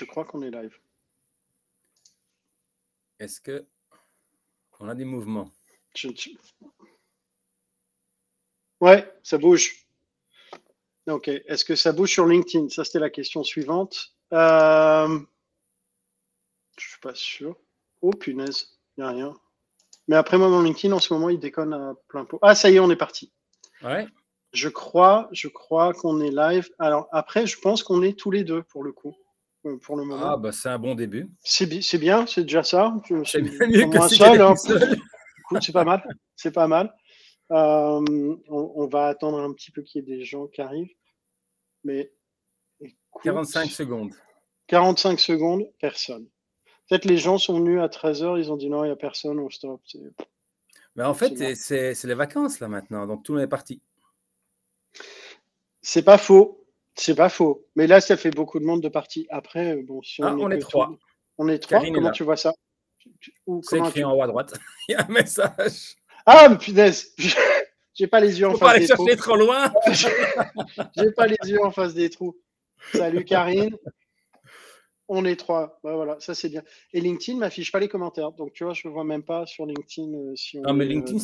Je crois qu'on est live. Est-ce que on a des mouvements? Ouais, ça bouge. Ok. Est-ce que ça bouge sur LinkedIn? Ça, c'était la question suivante. Euh... Je suis pas sûr. Oh, punaise. Il n'y a rien. Mais après, moi, mon LinkedIn, en ce moment, il déconne à plein pot. Ah, ça y est, on est parti. Ouais. Je crois, je crois qu'on est live. Alors, après, je pense qu'on est tous les deux, pour le coup. Euh, Pour le moment. Ah, bah, c'est un bon début. C'est bi- c'est bien, c'est déjà ça. C'est mieux que seul, hein. c'est pas mal. C'est pas mal. Euh, on, on va attendre un petit peu qu'il y ait des gens qui arrivent. Mais écoute, 45 secondes. 45 secondes, personne. Peut-être les gens sont venus à 13h, ils ont dit non, il n'y a personne, on stop. Mais en fait, c'est les vacances là maintenant, donc tout le monde est parti. C'est pas faux. C'est pas faux. Mais là, ça fait beaucoup de monde de partie. Après, euh, bon, si on, Ah, on est est que trois. On est trois. Karine est Comment tu vois ça? C'est écrit tu- en haut à droite. Il y a un message. Ah, mais punaise J'ai pas les yeux en Faut pas face aller des trous. chercher trop loin. J'ai pas les yeux en face des trous. Salut Karine. On est trois. Bah, voilà, ça c'est bien. Et LinkedIn m'affiche pas les commentaires. Donc tu vois, je ne vois même pas sur LinkedIn euh, si on Non, mais est, euh, LinkedIn,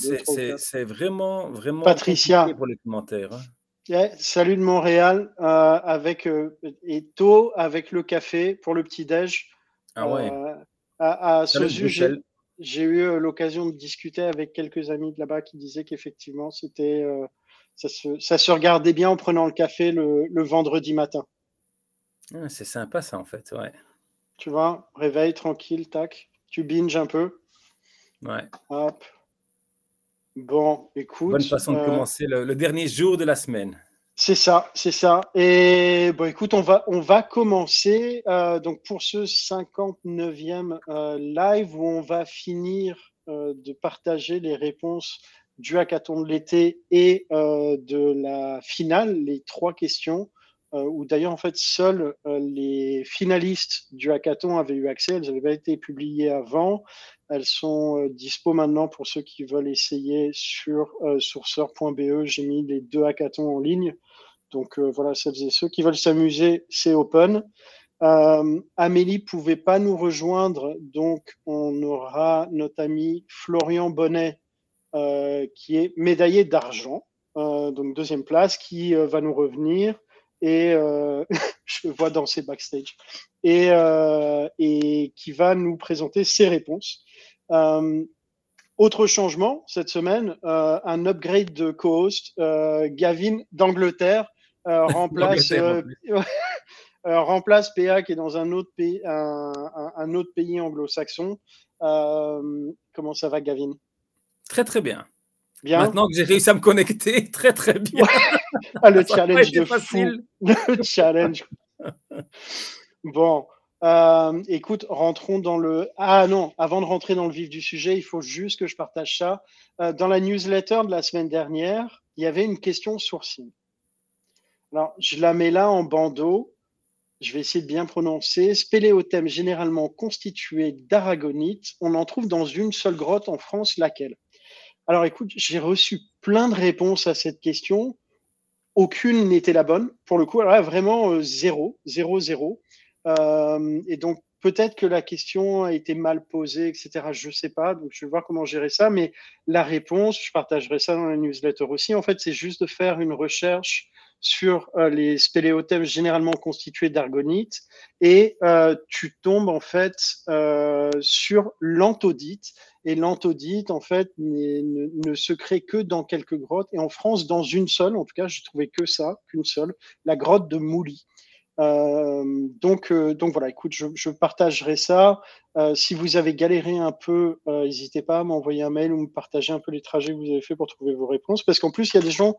c'est- vraiment, vraiment Patricia. pour les commentaires. hein. Ouais, salut de Montréal euh, avec euh, et tôt avec le café pour le petit déj. Ah ouais. Euh, à, à de Sozu, j'ai eu l'occasion de discuter avec quelques amis de là-bas qui disaient qu'effectivement c'était ça, se, ça se regardait bien en prenant le café le, le vendredi matin. Ah, c'est sympa ça en fait. Ouais. Tu vois, réveil tranquille, tac, tu binges un peu, ouais. hop. Bon, écoute. Bonne façon de euh, commencer le, le dernier jour de la semaine. C'est ça, c'est ça. Et bon, écoute, on va, on va commencer euh, donc pour ce 59e euh, live où on va finir euh, de partager les réponses du hackathon de l'été et de la finale, les trois questions, où d'ailleurs en fait seuls euh, les finalistes du hackathon avaient eu accès. Elles n'avaient pas été publiées avant. Elles sont euh, dispo maintenant pour ceux qui veulent essayer sur euh, sourceur.be. J'ai mis les deux hackathons en ligne. Donc euh, voilà, celles et ceux qui veulent s'amuser, c'est open. Euh, Amélie pouvait pas nous rejoindre, donc on aura notre ami Florian Bonnet, euh, qui est médaillé d'argent, euh, donc deuxième place, qui euh, va nous revenir et euh, je le vois danser backstage et, euh, et qui va nous présenter ses réponses. Euh, autre changement cette semaine, un upgrade de co-host. Gavin d'Angleterre remplace, remplace PA qui est dans un autre pays, un, un- un autre pays anglo-saxon. Comment ça va, Gavin? Très très bien. Bien? Maintenant que j'ai réussi à me connecter, très très bien. Ah, le challenge de facile. fou. Le challenge. Bon, euh, écoute, rentrons dans le. Ah non, avant de rentrer dans le vif du sujet, il faut juste que je partage ça. Euh, dans la newsletter de la semaine dernière, il y avait une question sourcing. Alors, je la mets là en bandeau. Je vais essayer de bien prononcer. Spéléothème généralement constitué d'aragonite. On en trouve dans une seule grotte en France, laquelle? Alors, écoute, j'ai reçu plein de réponses à cette question aucune n'était la bonne. Pour le coup, alors là, vraiment euh, zéro, zéro, zéro. Euh, et donc, peut-être que la question a été mal posée, etc. Je ne sais pas. Donc, je vais voir comment gérer ça. Mais la réponse, je partagerai ça dans la newsletter aussi. En fait, c'est juste de faire une recherche sur euh, les spéléothèmes généralement constitués d'argonite et tu tombes en fait sur l'anthodite et l'anthodite, en fait, ne, ne se crée que dans quelques grottes. Et en France, dans une seule, en tout cas, j'ai trouvé que ça, qu'une seule, la grotte de Mouly. Euh, donc, euh, donc voilà, écoute, je, je partagerai ça. Euh, si vous avez galéré un peu, n'hésitez pas à m'envoyer un mail ou me partager un peu les trajets que vous avez fait pour trouver vos réponses. Parce qu'en plus, il y a des gens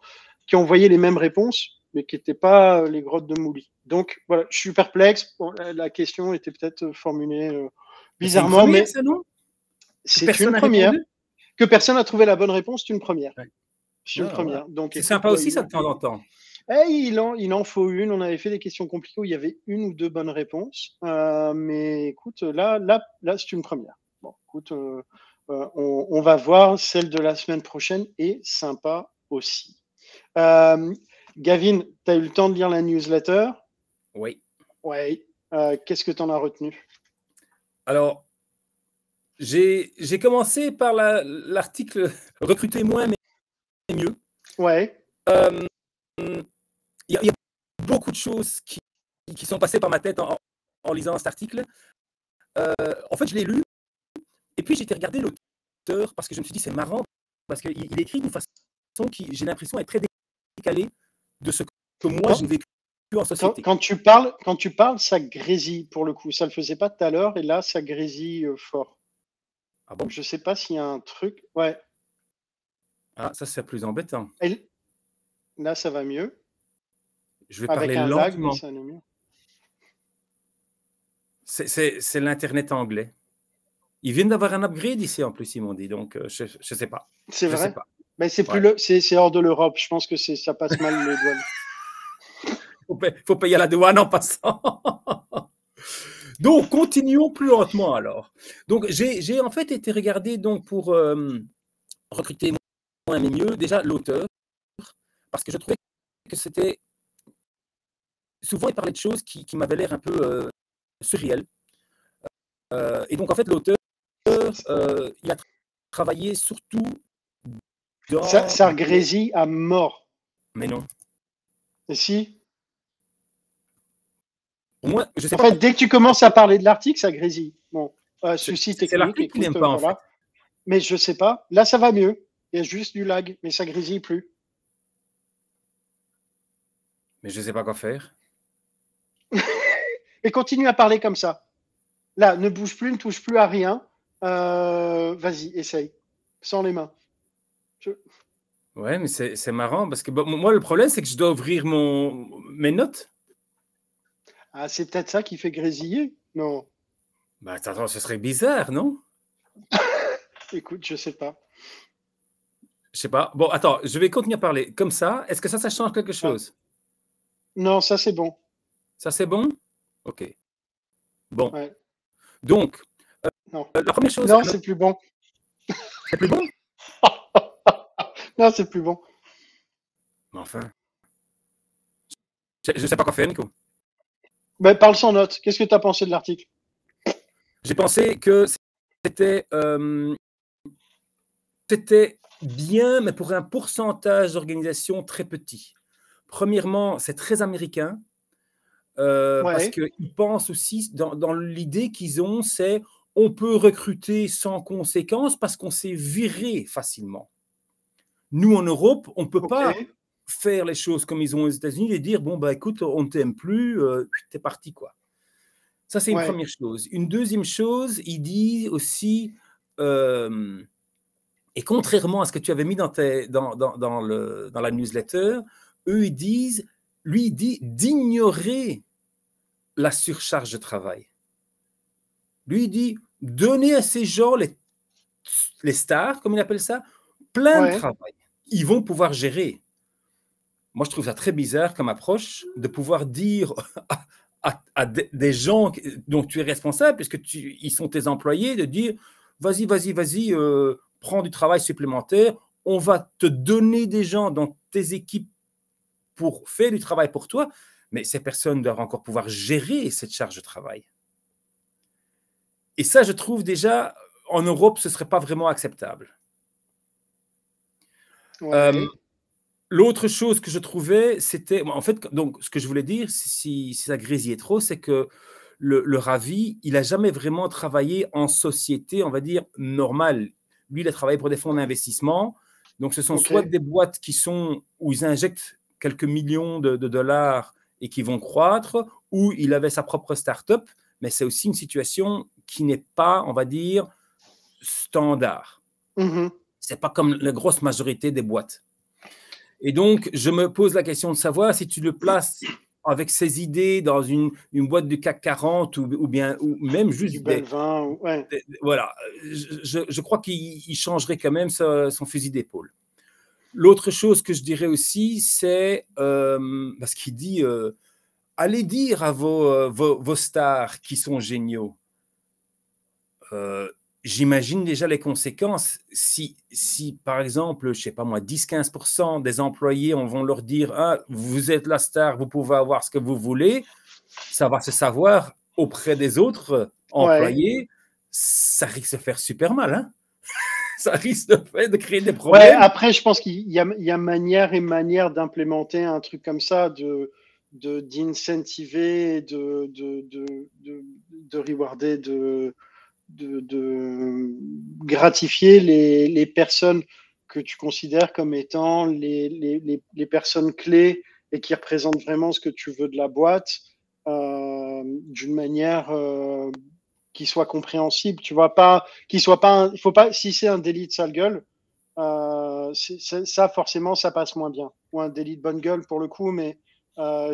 qui ont envoyé les mêmes réponses, mais qui n'étaient pas les grottes de Mouly. Donc voilà, je suis perplexe. Bon, la, la question était peut-être formulée bizarrement, mais ça, non? C'est une première. Que personne n'a trouvé la bonne réponse, c'est une première. Ouais. C'est une Ah, première. Donc, C'est sympa aussi, ça de temps en temps. Eh, il, en, il en faut une. On avait fait des questions compliquées où il y avait une ou deux bonnes réponses. Euh, mais écoute, là, là, là c'est une première. Bon, écoute, euh, euh, on, on va voir. Celle de la semaine prochaine est sympa aussi. Euh, Gavin, tu as eu le temps de lire la newsletter? Oui. Euh, qu'est-ce que tu en as retenu? Alors, j'ai commencé par l'article Recruter moins mais mieux. Ouais. Euh, il y, a beaucoup de choses qui, qui, sont passées par ma tête en, en lisant cet article. Euh, en fait, je l'ai lu et puis j'ai été regarder l'auteur parce que je me suis dit c'est marrant parce qu'il écrit d'une façon qui, j'ai l'impression, est très décalée de ce que moi j'ai vécu en société. Quand, tu parles, quand tu parles, ça grésille pour le coup. Ça ne le faisait pas tout à l'heure et là, ça grésille euh, fort. Ah bon? Je ne sais pas s'il y a un truc. Ouais. Ah, ça, c'est plus embêtant. Là, ça va mieux. Je vais parler lentement. C'est l'Internet anglais. Ils viennent d'avoir un upgrade ici en plus, ils m'ont dit. Donc, euh, je ne sais pas. C'est vrai? Mais c'est plus c'est hors de l'Europe. Je pense que ça passe mal les douanes. Il faut, payer la douane en passant. donc, continuons plus lentement alors. Donc, j'ai en fait été regardé donc pour euh, recruter moins mais mieux. Déjà, l'auteur, parce que je trouvais que c'était souvent il parlait de choses qui, m'avaient l'air un peu euh, surréelles. Euh, et donc, en fait, l'auteur, il a travaillé surtout ça, ça grésille à mort. Mais non. Et si? Je sais En fait, dès que tu commences à parler de l'article, ça grésille. Bon, euh, ceci C'est l'article qui n'aime pas, en fait. Mais je sais pas. Là, ça va mieux. Il y a juste du lag, mais ça grésille plus. Mais je ne sais pas quoi faire. Et continue à parler comme ça. Là, ne bouge plus, ne touche plus à rien. Euh, vas-y, essaye. Sans les mains. Ouais, mais c'est marrant parce que moi, le problème, c'est que je dois ouvrir mon, mes notes. Ah, c'est peut-être ça qui fait grésiller Non? Bah, attends, ce serait bizarre, non? Écoute, je sais pas. Je sais pas. Bon, attends, je vais continuer à parler comme ça. Est-ce que ça, ça change quelque chose? Non, ça c'est bon. Ça c'est bon? Ok. Bon. Donc, euh, non. la première chose. Non, c'est plus bon. C'est plus bon? Non, c'est plus bon. Enfin. Je ne sais pas quoi faire, Nico. Ben, parle sans note. Qu'est-ce que tu as pensé de l'article? J'ai pensé que c'était euh, c'était bien, mais pour un pourcentage d'organisation très petit. Premièrement, c'est très américain. Euh, parce qu'ils pensent aussi, dans, dans l'idée qu'ils ont, c'est on peut recruter sans conséquence parce qu'on s'est viré facilement. Nous, en Europe, on ne peut pas faire les choses comme ils ont aux États-Unis et dire bon, bah écoute, on ne t'aime plus, euh, t'es parti, quoi. Ça, c'est une première chose. Une deuxième chose, il dit aussi, euh, et contrairement à ce que tu avais mis dans, dans, dans, dans, le, dans la newsletter, eux, ils disent, lui, il dit d'ignorer la surcharge de travail. Lui, il dit, donner à ces gens, les, les stars, comme il appelle ça, plein de travail ils vont pouvoir gérer. Moi, je trouve ça très bizarre comme approche de pouvoir dire à, des gens dont tu es responsable, puisque tu, ils sont tes employés, de dire vas-y, vas-y, vas-y, euh, prends du travail supplémentaire, on va te donner des gens dans tes équipes pour faire du travail pour toi, mais ces personnes doivent encore pouvoir gérer cette charge de travail. Et ça, je trouve déjà, en Europe, ce ne serait pas vraiment acceptable. Euh, l'autre chose que je trouvais, c'était, en fait, donc, ce que je voulais dire, si, si ça grésillait trop, c'est que le, Ravi, il n'a jamais vraiment travaillé en société, on va dire, normale. Lui, il a travaillé pour des fonds d'investissement. Donc, ce sont soit des boîtes qui sont où ils injectent quelques millions de, dollars et qui vont croître, ou il avait sa propre start-up, mais c'est aussi une situation qui n'est pas, on va dire, standard. Mm-hmm n'est pas comme la grosse majorité des boîtes. Et donc, je me pose la question de savoir si tu le places avec ses idées dans une, une boîte du CAC 40 ou, bien ou même juste du des, voilà, je, je crois qu'il changerait quand même son, fusil d'épaule. L'autre chose que je dirais aussi, c'est euh, parce qu'il dit euh, allez dire à vos, euh, vos, vos, stars qui sont géniaux j'imagine déjà les conséquences. Si, si, par exemple, je sais pas moi, 10-15% des employés, on va leur dire ah, vous êtes la star, vous pouvez avoir ce que vous voulez, ça va se savoir auprès des autres employés, ça risque de faire super mal. Hein ça risque de, de, créer des problèmes. Ouais, après, je pense qu'il y, a manière et manière d'implémenter un truc comme ça, de d'incentiver, de, de, de, de, de rewarder, de, de, gratifier les, personnes que tu considères comme étant les, les, les, personnes clés et qui représentent vraiment ce que tu veux de la boîte euh, d'une manière euh, qui soit compréhensible. Tu vois pas, qui soit pas, il faut pas, si c'est un délit de sale gueule, euh, ça forcément ça passe moins bien. Ou un délit de bonne gueule pour le coup, mais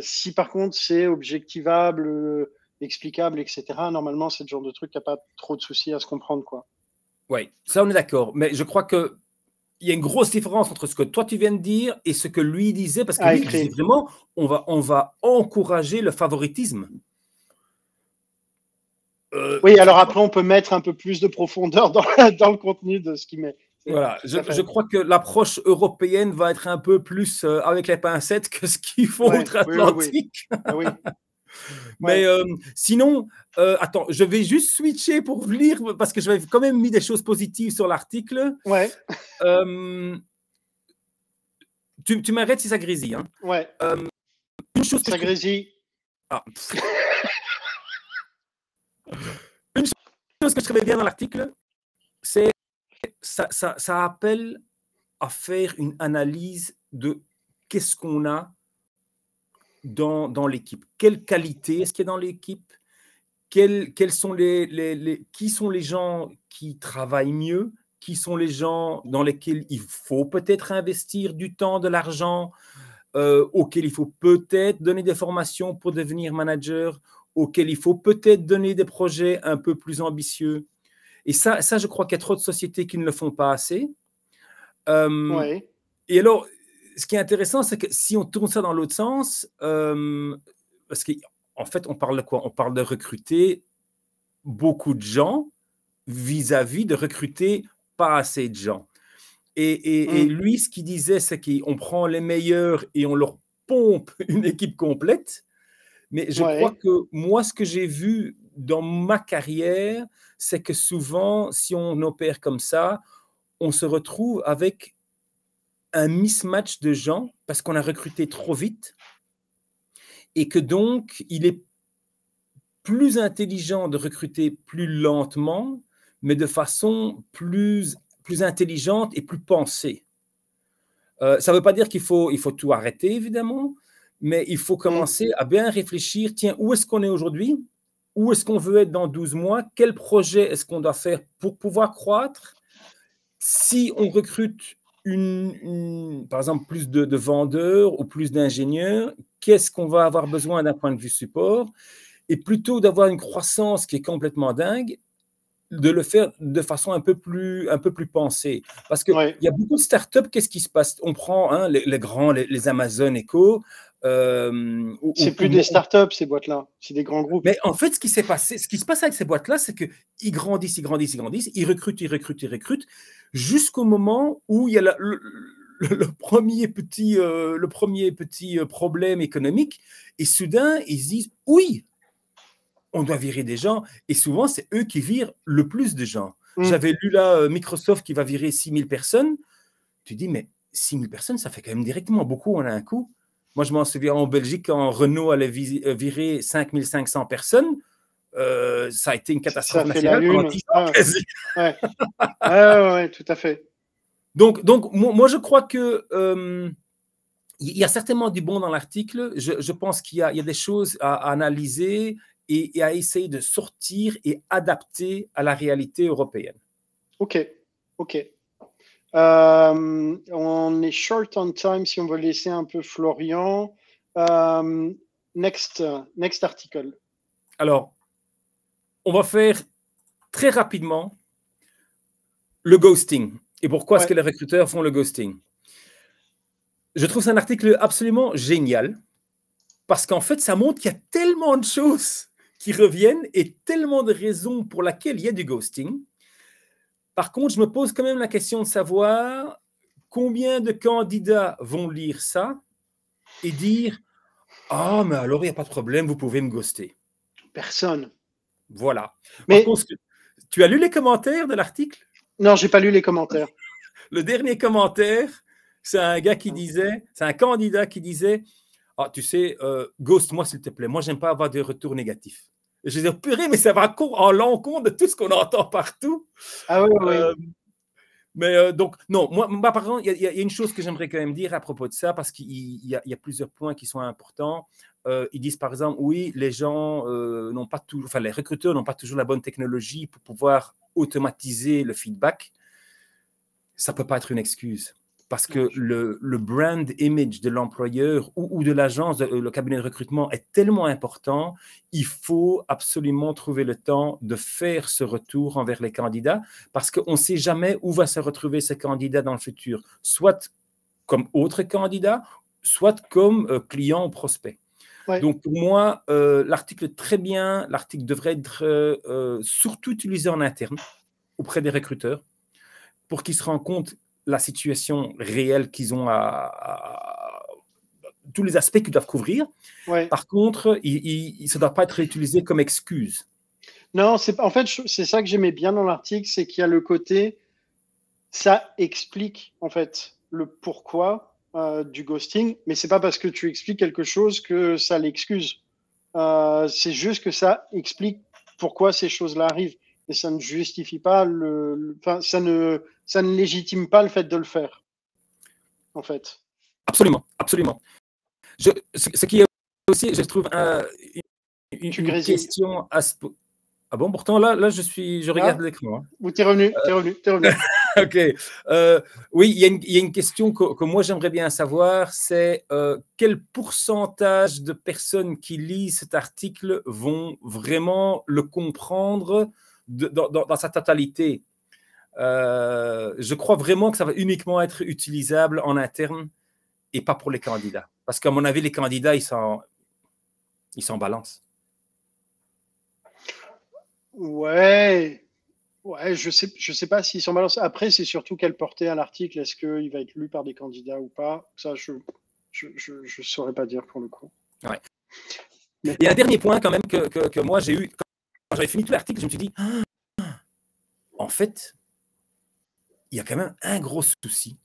si par contre c'est objectivable, explicable, etc., normalement c'est le genre de truc qui n'a pas trop de soucis à se comprendre. quoi. Oui, ça on est d'accord. Mais je crois que il y a une grosse différence entre ce que toi tu viens de dire et ce que lui disait, parce que ah, lui disait vraiment, on va, on va encourager le favoritisme. Euh, oui, alors après, on peut mettre un peu plus de profondeur dans, dans le contenu de ce qu'il met. Voilà, je, crois que l'approche européenne va être un peu plus euh, avec les pincettes que ce qu'il faut outre-Atlantique. Oui, ah Mais euh, sinon, euh, attends, je vais juste switcher pour lire parce que j'avais quand même mis des choses positives sur l'article. Ouais. tu, tu m'arrêtes si ça grésille. Hein. Ouais. une chose ça grésille. Ah. une chose que je trouvais bien dans l'article, c'est ça, ça, appelle à faire une analyse de qu'est-ce qu'on a dans, dans l'équipe? Quelle qualité est-ce qu'il y a dans l'équipe? Quels, quels, sont les, les, Qui sont les gens qui travaillent mieux? Qui sont les gens dans lesquels il faut peut-être investir du temps, de l'argent euh, auxquels il faut peut-être donner des formations pour devenir manager, auxquels il faut peut-être donner des projets un peu plus ambitieux? Et ça, ça je crois qu'il y a trop de sociétés qui ne le font pas assez. Euh, et alors, ce qui est intéressant, c'est que si on tourne ça dans l'autre sens, euh, parce qu'en fait, on parle de quoi? On parle de recruter beaucoup de gens vis-à-vis de recruter pas assez de gens. Et, et, mm. lui, ce qu'il disait, c'est qu'on prend les meilleurs et on leur pompe une équipe complète. Mais je crois que moi, ce que j'ai vu dans ma carrière, c'est que souvent, si on opère comme ça, on se retrouve avec un mismatch de gens parce qu'on a recruté trop vite et que donc il est plus intelligent de recruter plus lentement, mais de façon plus, plus intelligente et plus pensée. Euh, ça ne veut pas dire qu'il faut, il faut tout arrêter, évidemment, mais il faut commencer à bien réfléchir, tiens, où est-ce qu'on est aujourd'hui? Où est-ce qu'on veut être dans 12 mois, quel projet est-ce qu'on doit faire pour pouvoir croître? Si on recrute une, par exemple plus de, vendeurs ou plus d'ingénieurs, qu'est-ce qu'on va avoir besoin d'un point de vue support? Et plutôt d'avoir une croissance qui est complètement dingue, de le faire de façon un peu plus, un peu plus pensée. Parce qu'il il y a beaucoup de startups, qu'est-ce qui se passe? On prend hein, les, grands, les, les, Amazon Echo, euh, c'est plus des startups, ces boîtes-là, c'est des grands groupes. Mais en fait, ce qui s'est passé, ce qui se passe avec ces boîtes-là, c'est qu'ils grandissent, ils grandissent, ils grandissent, ils recrutent, ils recrutent, ils recrutent, jusqu'au moment où il y a le, premier petit, euh, le premier petit euh, problème économique, et soudain, ils se disent oui, on doit virer des gens, et souvent, c'est eux qui virent le plus de gens. Mm. J'avais lu là Microsoft qui va virer 6000 personnes. Tu dis, mais 6000 personnes, ça fait quand même directement beaucoup on a un coup. Moi, je m'en souviens en Belgique, quand Renault allait euh, virer 5500 personnes, euh, ça a été une catastrophe nationale pendant 10 ans ah. tout à fait. Donc, donc moi, je crois que euh, il y a certainement du bon dans l'article. Je, pense qu'il y, y, a des choses à, analyser et, à essayer de sortir et adapter à la réalité européenne. Ok, ok. Euh, on est short on time si on veut laisser un peu Florian. Euh, next, next article. Alors, on va faire très rapidement le ghosting. Et pourquoi est-ce que les recruteurs font le ghosting Je trouve c'est un article absolument génial parce qu'en fait, ça montre qu'il y a tellement de choses qui reviennent et tellement de raisons pour lesquelles il y a du ghosting par contre, je me pose quand même la question de savoir combien de candidats vont lire ça et dire Ah, mais alors il n'y a pas de problème, vous pouvez me ghoster. Personne. Voilà. Mais tu as lu les commentaires de l'article? Non, j'ai pas lu les commentaires. Le dernier commentaire, c'est un gars qui disait, c'est un candidat qui disait, ah, tu sais, euh, ghost-moi s'il te plaît. Moi, j'aime pas avoir des retours négatifs. Je disais, purée, mais ça va en l'encontre de tout ce qu'on entend partout. Ah oui, oui. Euh, mais euh, donc, non, moi, par contre, il y, a une chose que j'aimerais quand même dire à propos de ça, parce qu'il y, a plusieurs points qui sont importants. Euh, ils disent par exemple, oui, les gens n'ont pas toujours, enfin, les recruteurs n'ont pas toujours la bonne technologie pour pouvoir automatiser le feedback. Ça ne peut pas être une excuse parce que le, brand image de l'employeur ou, de l'agence, le cabinet de recrutement est tellement important, il faut absolument trouver le temps de faire ce retour envers les candidats parce qu'on ne sait jamais où va se retrouver ce candidat dans le futur, soit comme autre candidat, soit comme euh, client ou prospect. Donc pour moi, euh, l'article est très bien, l'article devrait être euh, surtout utilisé en interne auprès des recruteurs pour qu'ils se rendent compte la situation réelle qu'ils ont à, tous les aspects qu'ils doivent couvrir. Par contre, il, ça ne doit pas être utilisé comme excuse. Non, c'est en fait c'est ça que j'aimais bien dans l'article, c'est qu'il y a le côté ça explique en fait le pourquoi euh, du ghosting, mais c'est pas parce que tu expliques quelque chose que ça l'excuse. Euh, c'est juste que ça explique pourquoi ces choses-là arrivent et ça ne justifie pas le, enfin, ça ne, ça ne légitime pas le fait de le faire, en fait. Absolument, absolument. Je, ce, qui est aussi, je trouve, une, question à ce ah bon, pourtant là, là je suis, je regarde ah. l'écran. Hein. Ou t'es revenu, t'es revenu, t'es revenu. ok. Euh, oui, il y, y, a une question que, que moi j'aimerais bien savoir, c'est euh, quel pourcentage de personnes qui lisent cet article vont vraiment le comprendre dans, sa totalité. Euh, je crois vraiment que ça va uniquement être utilisable en interne et pas pour les candidats. Parce qu'à mon avis, les candidats, ils s'en, ils s'en balancent. Ouais, ouais, je sais, je sais pas s'ils s'en balancent. Après, c'est surtout quelle portée à l'article. Est-ce qu'il va être lu par des candidats ou pas? Ça, je, je, je, saurais pas dire pour le coup. Ouais. Mais... A un dernier point quand même que, que, que moi j'ai eu j'avais fini tout l'article, je me suis dit, ah, en fait, il y a quand même un gros souci.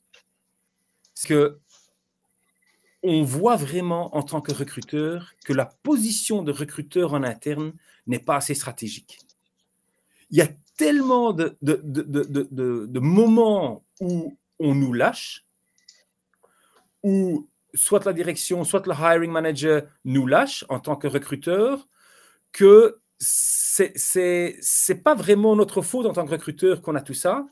C'est que on voit vraiment en tant que recruteur que la position de recruteur en interne n'est pas assez stratégique. Il y a tellement de moments où on nous lâche, où soit la direction, soit le hiring manager nous lâche en tant que recruteur, que c'est pas vraiment notre faute en tant que recruteur qu'on a tout ça,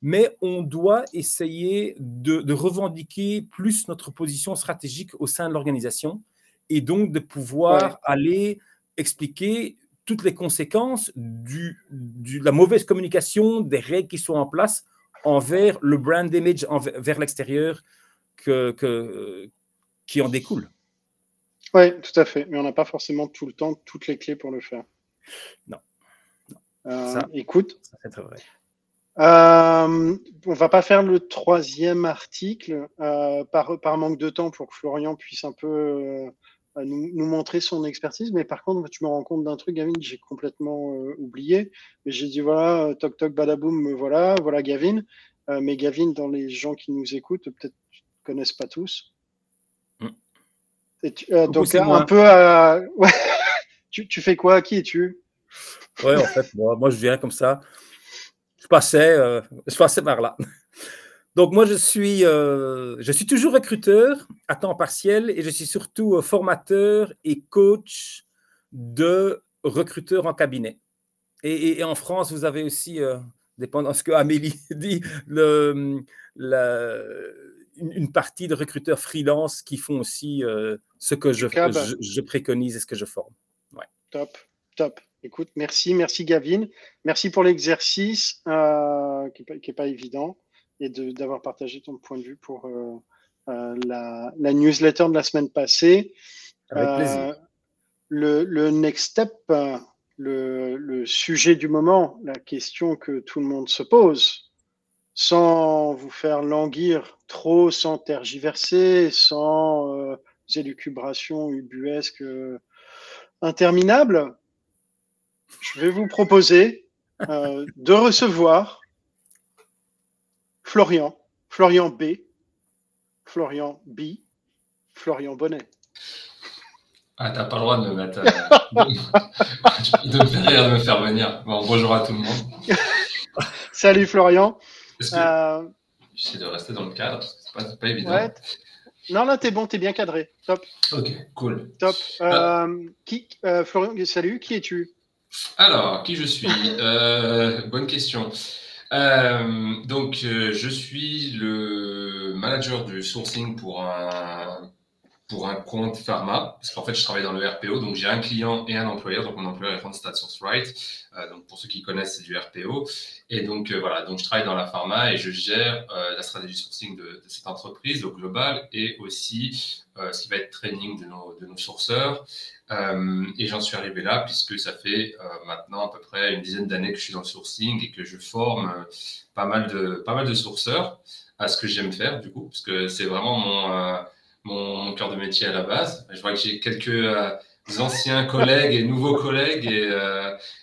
mais on doit essayer de, revendiquer plus notre position stratégique au sein de l'organisation et donc de pouvoir aller expliquer toutes les conséquences de la mauvaise communication, des règles qui sont en place envers le brand image vers l'extérieur que, qui en découle. Oui, tout à fait. Mais on n'a pas forcément tout le temps, toutes les clés pour le faire. Non. Euh, écoute. Ça, vrai. Euh, on va pas faire le troisième article euh, par, par, manque de temps pour que Florian puisse un peu euh, nous, montrer son expertise. Mais par contre, tu me rends compte d'un truc, Gavin, que j'ai complètement oublié. Mais j'ai dit voilà, toc toc badaboum, voilà, voilà Gavin. mais Gavin, dans les gens qui nous écoutent, peut-être connaissent pas tous. Mm. donc un peu à... tu, fais quoi? Qui es-tu? Ouais, en fait, moi, je viens comme ça. Je passais, euh, je passais par là. Donc moi, je suis, euh, je suis toujours recruteur à temps partiel et je suis surtout euh, formateur et coach de recruteurs en cabinet. Et, en France, vous avez aussi, dépendant de ce que Amélie dit, le, une, partie de recruteurs freelance qui font aussi ce que je, je, préconise et ce que je forme. Top, top. Écoute, merci, merci Gavin. Merci pour l'exercice euh, qui n'est pas, évident et d'avoir partagé ton point de vue pour euh, euh, la, newsletter de la semaine passée. Avec plaisir. Le, next step, le, le, sujet du moment, la question que tout le monde se pose, sans vous faire languir trop, sans tergiverser, sans élucubrations ubuesques interminables, je vais vous proposer euh, de recevoir Florian, Florian B, Florian B, Florian Bonnet. Ah, t'as pas le droit de me mettre. Euh, de, faire me faire venir. Bon, bonjour à tout le monde. Salut Florian. Euh, J'essaie de rester dans le cadre, c'est pas, pas évident. Non, là, t'es bon, t'es bien cadré. Top. Ok, cool. Top. qui, Florian, salut, qui es-tu? Alors, qui je suis? Euh, Bonne question. Euh, donc, euh, je suis le manager du sourcing pour un, pour un compte pharma, parce qu'en fait, je travaille dans le RPO, donc j'ai un client et un employeur, donc mon employeur est Randstad SourceRight, euh, donc pour ceux qui connaissent, c'est du RPO, et donc voilà, donc je travaille dans la pharma et je gère la stratégie sourcing de, cette entreprise au global et aussi ce qui va être training de nos, de nos sourceurs, euh, et j'en suis arrivé là puisque ça fait euh, maintenant à peu près une dizaine d'années que je suis dans le sourcing et que je forme euh, pas mal de pas mal de sourceurs à ce que j'aime faire du coup parce que c'est vraiment mon, mon, mon cœur de métier à la base. Je vois que j'ai quelques anciens collègues et nouveaux collègues et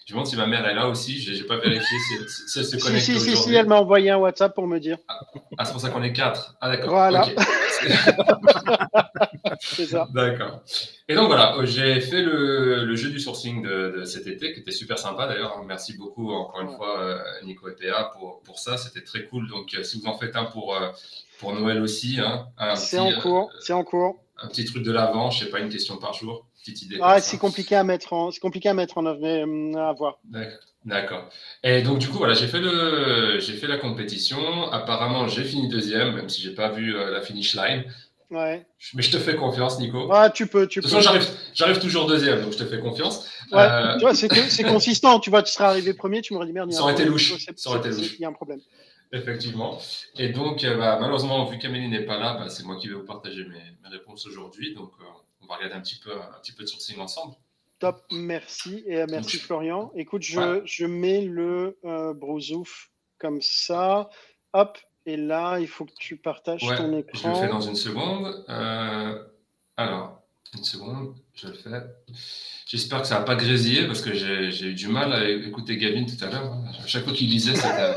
je me demande si ma mère est là aussi. Je n'ai pas vérifié si, elle se connecte si, si, si, si, elle m'a envoyé un WhatsApp pour me dire. Ah, c'est pour ça qu'on est quatre. Ah, d'accord. Voilà. c'est ça. D'accord. Et donc voilà, j'ai fait le, le, jeu du sourcing de, de, cet été, qui était super sympa d'ailleurs. Merci beaucoup encore une fois, euh, Nico et PA, pour, pour ça. C'était très cool. Donc euh, si vous en faites un pour, euh, pour Noël aussi. Hein, c'est en cours. c'est en cours. Un petit truc de l'avant, je sais pas, une question par jour. Ah, c'est compliqué à mettre en, c'est compliqué à mettre en œuvre, mais hum, à voir. D'accord. Et donc du coup voilà, j'ai fait le, j'ai fait la compétition. Apparemment, j'ai fini deuxième, même si j'ai pas vu euh, la finish line. Ouais. Mais je te fais confiance, Nico. Ah, tu peux, tu de toute façon, j'arrive, j'arrive toujours deuxième, donc je te fais confiance. Ouais, euh, tu vois, c'est, consistant. Tu vois, tu serais arrivé premier, tu m'aurais dit merde. Ça aurait été louche. Ça aurait été louche. Il y a un problème. Effectivement. Et donc, euh, bah, malheureusement, vu qu'Amélie n'est pas là, bah, c'est moi qui vais vous partager mes, mes réponses aujourd'hui. Donc, on va regarder un petit peu, un petit peu de sourcing ensemble. Top, merci. Et euh, merci Florian. Écoute, je, je mets le euh, Brousouf comme ça. Hop, et là, il faut que tu partages ton écran. Je le fais dans une seconde. Euh, alors, une seconde, je le fais. J'espère que ça va pas grésiller parce que j'ai eu du mal à écouter Gavin tout à l'heure. À chaque fois qu'il lisait, c'était.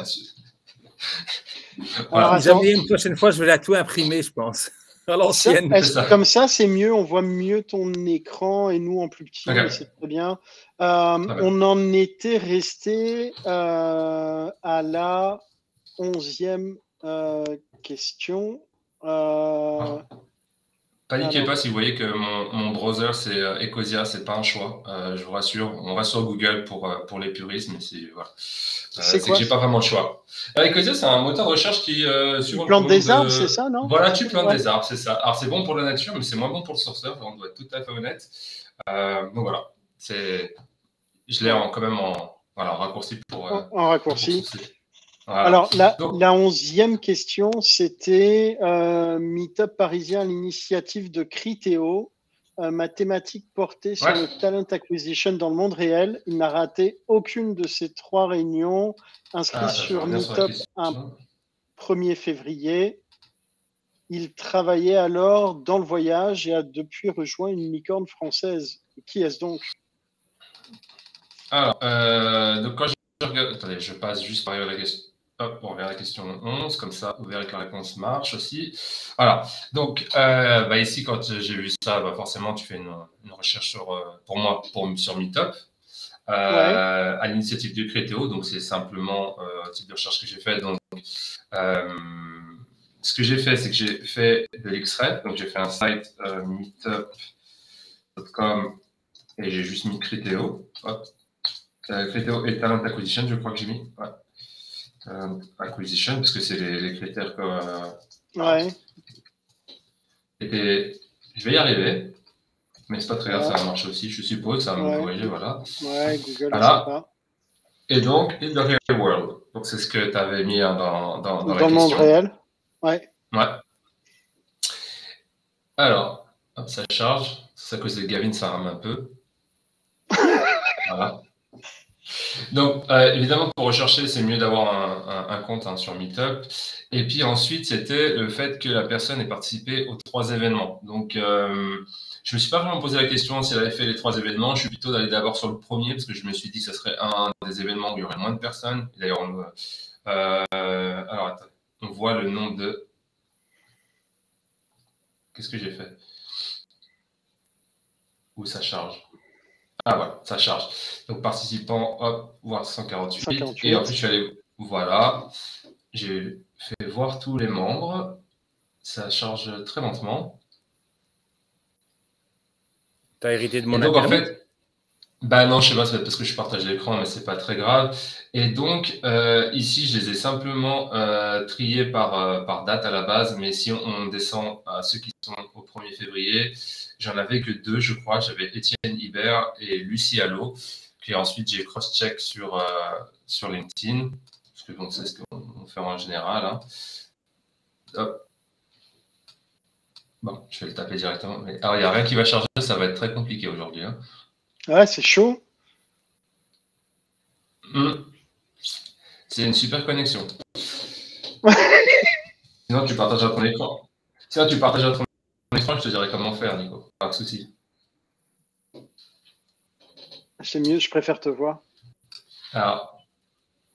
voilà. une prochaine fois, je vais la tout imprimer, je pense l'ancienne. Comme ça, c'est mieux. On voit mieux ton écran et nous en plus petit. C'est très bien. Euh, on en était resté euh, à la onzième euh, question. Ah. Paniquez pas si vous voyez que mon, browser c'est Ecosia, c'est pas un choix. je vous rassure, on va sur Google pour, pour les puristes, mais c'est voilà. c'est que j'ai pas vraiment le choix. Ecosia, c'est un moteur de recherche qui euh, tu plantes des arbres, c'est ça, non? Voilà, tu plantes des arbres, c'est ça. Alors c'est bon pour la nature, mais c'est moins bon pour le sourceur. On doit être tout à fait honnête. Euh, donc voilà, c'est, je l'ai quand même en, voilà, raccourci pour. Euh, en raccourci. Alors, la, la, onzième question, c'était euh, Meetup parisien, l'initiative de Criteo, euh, mathématiques portée sur le talent acquisition dans le monde réel. Il n'a raté aucune de ces trois réunions inscrites ah, sur Meetup un 1er février. Il travaillait alors dans le voyage et a depuis rejoint une licorne française. Qui est-ce donc? Alors, euh, donc quand je regarde, attendez, je passe juste par la question. Hop, on verra la question 11, comme ça, vous verrez que la réponse marche aussi. Voilà, donc euh, bah ici, quand j'ai vu ça, bah forcément, tu fais une, une recherche sur, euh, pour moi pour, sur Meetup, euh, à l'initiative du Crétéo, donc c'est simplement euh, un type de recherche que j'ai fait. Donc, ce que j'ai fait, c'est que j'ai fait de l'extrait, donc j'ai fait un site meetup.com et j'ai juste mis Crétéo. Hop. Crétéo et Talent Acquisition, je crois que j'ai mis. Ouais. Euh, acquisition, parce que c'est les, critères que. Euh, ouais. Et je vais y arriver, mais c'est pas très grave, ça va marcher aussi, je suppose, ça va me corriger, voilà. Ouais, Google, voilà. Et donc, in the real world. Donc, c'est ce que tu avais mis hein, dans, dans, dans, dans le monde réel. Ouais. Ouais. Alors, ça charge. C'est à cause de Gavin, ça rame un peu. voilà. Donc, euh, évidemment, pour rechercher, c'est mieux d'avoir un, compte hein, sur Meetup. Et puis ensuite, c'était le fait que la personne ait participé aux trois événements. Donc, euh, je me suis pas vraiment posé la question si elle avait fait les trois événements. Je suis plutôt d'aller d'abord sur le premier parce que je me suis dit que ce serait un des événements où il y aurait moins de personnes. D'ailleurs, on, euh, alors, attends, on voit le nom de. Qu'est-ce que j'ai fait? Où ça charge? Ah voilà, ça charge. Donc participant, hop, voir 148. Et en plus, je suis allé, voilà, j'ai fait voir tous les membres. Ça charge très lentement. Tu as hérité de mon donc, en fait, bah non, je sais pas, c'est parce que je partage l'écran, mais c'est pas très grave. Et donc, euh, ici, je les ai simplement euh, triés par, euh, par date à la base, mais si on, descend à ceux qui sont au 1er février, j'en avais que deux, je crois. J'avais Étienne Hibert et Lucie Allo, puis ensuite j'ai cross-check sur, sur LinkedIn, parce que bon, c'est ce qu'on fait en général. Hein. Hop. Bon, je vais le taper directement. Mais... Alors, il n'y a rien qui va charger, ça va être très compliqué aujourd'hui. Hein. Ouais, c'est chaud. Hmm. C'est une super connexion. Sinon, tu partages ton écran. Sinon, tu partages ton écran, je te dirais comment faire, Nico. Pas de souci. C'est mieux, je préfère te voir. Alors,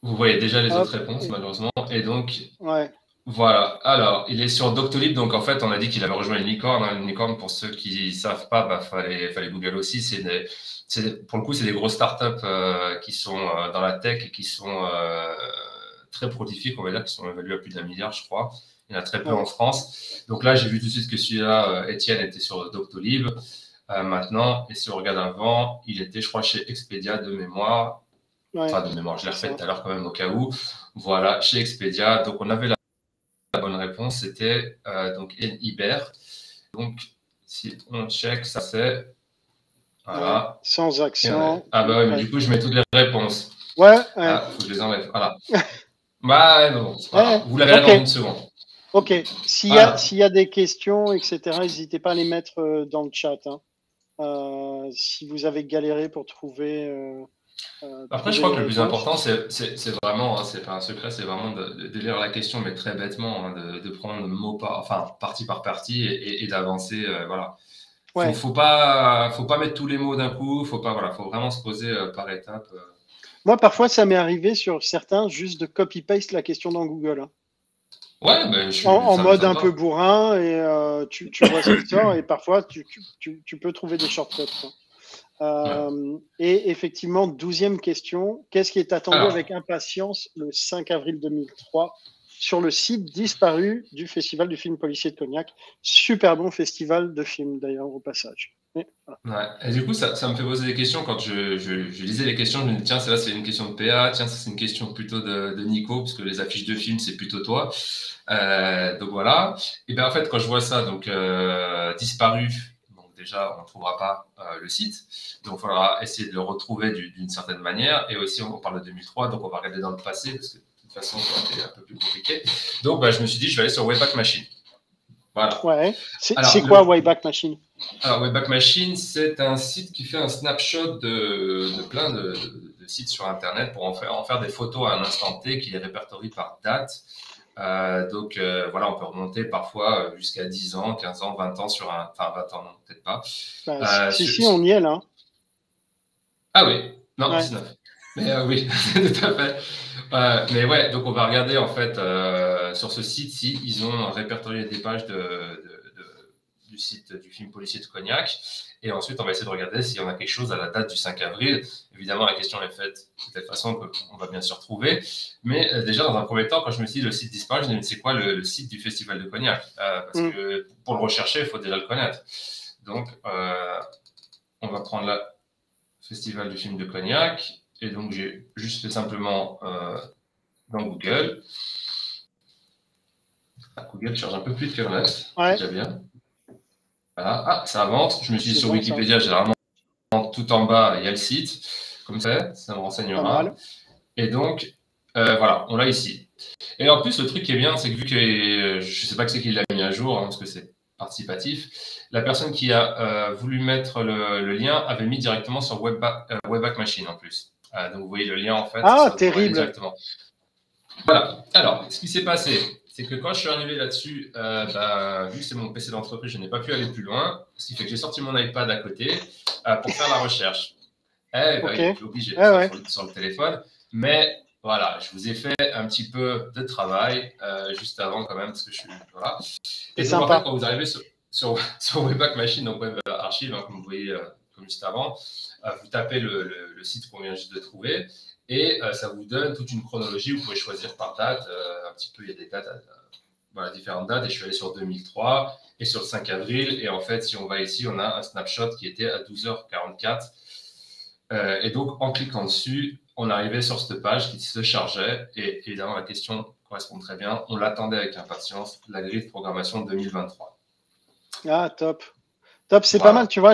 vous voyez déjà les autres réponses, malheureusement. Et donc, ouais. Voilà. Alors, il est sur Doctolib. Donc, en fait, on a dit qu'il avait rejoint Unicorn. Hein. Unicorn, pour ceux qui ne savent pas, il bah, fallait, fallait Google aussi. C'est pour le coup, c'est des grosses startups euh, qui sont euh, dans la tech et qui sont euh, très prolifiques, on va dire, qui sont évaluées à plus d'un milliard, je crois. Il y en a très peu en France. Donc là, j'ai vu tout de suite que celui-là, Étienne, était sur Doctolib. maintenant, et si on regarde avant, il était, je crois, chez Expedia de mémoire. Enfin, de mémoire, je l'ai refait tout à l'heure quand même au cas où. Voilà, chez Expedia. Donc, on avait la réponse, c'était euh, donc Iber. Donc, si on check, ça c'est. Voilà. Sans accent. Ah bah oui, mais du coup, je mets toutes les réponses. Ouais. Ah, faut que je les enlève. Voilà. bah non, vous l'avez okay. dans une seconde. Ok. S'il y, a, y a des questions, etc., n'hésitez pas à les mettre euh, dans le chat. Hein. Euh, si vous avez galéré pour trouver. Euh, Après, je crois que le plus important, c'est vraiment, hein, c'est pas un secret, c'est vraiment de, lire la question, mais très bêtement, hein, de, prendre mot par, enfin, partie par partie et, d'avancer. Euh, voilà. Faut, faut, pas, faut pas mettre tous les mots d'un coup. Faut pas, voilà, faut vraiment se poser euh, par étapes. Moi, parfois, ça m'est arrivé sur certains juste de copy-paste la question dans Google. Hein. Ouais, ben, je suis, en, mode un peu bourrin et tu, tu, vois ce qui sort et parfois tu, tu, tu, peux trouver des shortcuts. Euh, et effectivement, douzième question, qu'est-ce qui est attendu avec impatience le 5 avril 2003 sur le site disparu du Festival du film policier de Cognac? Super bon festival de films d'ailleurs au passage. ouais. Et du coup, ça, me fait poser des questions. Quand je, lisais les questions, je me dis tiens, là c'est une question de PA, tiens, ça c'est une question plutôt de, Nico, parce que les affiches de films c'est plutôt toi. Euh, donc voilà. Et bien en fait, quand je vois ça, donc euh, disparu déjà, on ne trouvera pas euh, le site. Donc, il faudra essayer de le retrouver d'une certaine manière. Et aussi, on parle de 2003, donc on va regarder dans le passé, parce que de toute façon, c'est un peu plus compliqué. Donc, bah, je me suis dit, je vais aller sur Wayback Machine. Voilà. Ouais. C'est quoi Wayback Machine? Alors, Wayback Machine, c'est un site qui fait un snapshot de, plein de, sites sur Internet pour en faire, en faire des photos à un instant T qui les répertorie par date. Euh, donc euh, voilà, on peut remonter parfois euh, jusqu'à 10 ans, 15 ans, 20 ans sur un. Enfin, 20 ans, non, peut-être pas. Bah, si, si, on y est là. Ah oui, non, 19. Mais oui, tout à fait. mais ouais, donc on va regarder en fait sur ce site si ils ont répertorié des pages de du site du film policier de Cognac. Et ensuite, on va essayer de regarder s'il y en a quelque chose à la date du 5 avril. Évidemment, la question est faite de telle façon qu'on va bien sûr trouver. Mais euh, déjà, dans un premier temps, quand je me suis dit le site disparaît, je me suis dit c'est quoi le, site du Festival de Cognac? Euh, Parce mm. que pour le rechercher, il faut déjà le connaître. Donc, euh, on va prendre le Festival du film de Cognac. Et donc, j'ai juste fait simplement dans Google. Ah, Google charge un peu plus de que le reste. Ouais. Déjà bien. Ah, ça avance. Je me suis dit sur Wikipédia, j'ai vraiment tout en bas, il y a le site. Comme ça, ça me renseignera. Et donc, euh, voilà, on l'a ici. Et en plus, le truc qui est bien, c'est que vu que je ne sais pas que c'est qui l'a mis à jour, hein, parce que c'est participatif, la personne qui a euh, voulu mettre le, lien avait mis directement sur Webback, euh, Webback Machine en plus. donc, vous voyez le lien, en fait. Ah, terrible. Voilà. Alors, ce qui s'est passé, c'est que quand je suis arrivé là-dessus, bah, vu que c'est mon PC d'entreprise, je n'ai pas pu aller plus loin. Ce qui fait que j'ai sorti mon iPad à côté pour faire la recherche. Eh, bah, okay. obligé ah sur, le téléphone. Mais voilà, je vous ai fait un petit peu de travail euh, juste avant quand même, parce que je suis. Voilà. Et donc, en fait, quand vous arrivez sur, sur, Webpack Machine, donc Web Archive, hein, comme vous voyez euh, comme juste avant, euh, vous tapez le, le, site qu'on vient juste de trouver et ça vous donne toute une chronologie. Vous pouvez choisir par date. un petit peu, il y a des dates, voilà, différentes dates. Et je suis allé sur 2003 et sur le 5 avril. Et en fait, si on va ici, on a un snapshot qui était à 12h44. et donc, en cliquant dessus, on arrivait sur cette page qui se chargeait et évidemment la question correspond très bien. On l'attendait avec impatience, la grille de programmation 2023. Ah, top. Top, c'est pas mal. Tu vois,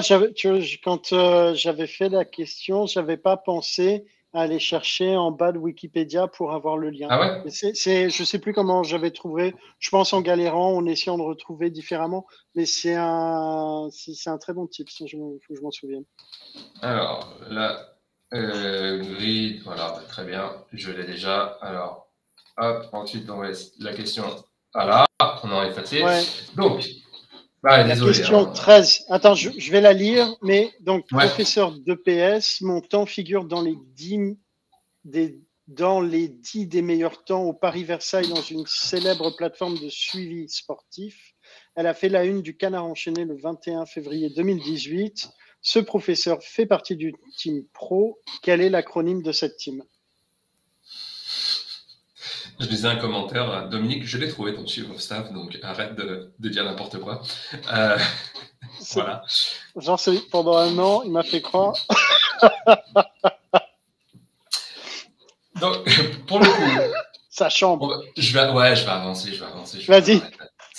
quand euh, j'avais fait la question, je n'avais pas pensé à aller chercher en bas de Wikipédia pour avoir le lien. Ah ouais? C'est, Je ne sais plus comment j'avais trouvé. Je pense en galérant, en essayant de retrouver différemment. Mais c'est un, c'est un très bon tip. Il faut que je m'en souvienne. Alors, là, euh, grid, voilà, bah, très bien, je l'ai déjà. Alors, hop, ensuite on laisse la question. Voilà, on en est effacé. Donc, bah, la question 13. Hein. Attends, je, vais la lire, mais donc, professeur d'EPS, mon temps figure dans les 10 des, dans les 10 des meilleurs temps au Paris-Versailles dans une célèbre plateforme de suivi sportif. Elle a fait la une du Canard enchaîné le 21 février 2018. Ce professeur fait partie du team pro. Quel est l'acronyme de cette team? Je lisais un commentaire, Dominique, je l'ai trouvé ton chief of staff, donc arrête de, dire n'importe quoi. Euh, voilà. J'en sais, pendant un an, il m'a fait croire. donc, pour le coup. Sa chambre. Je vais, ouais, je vais avancer, je vais avancer. Vas-y.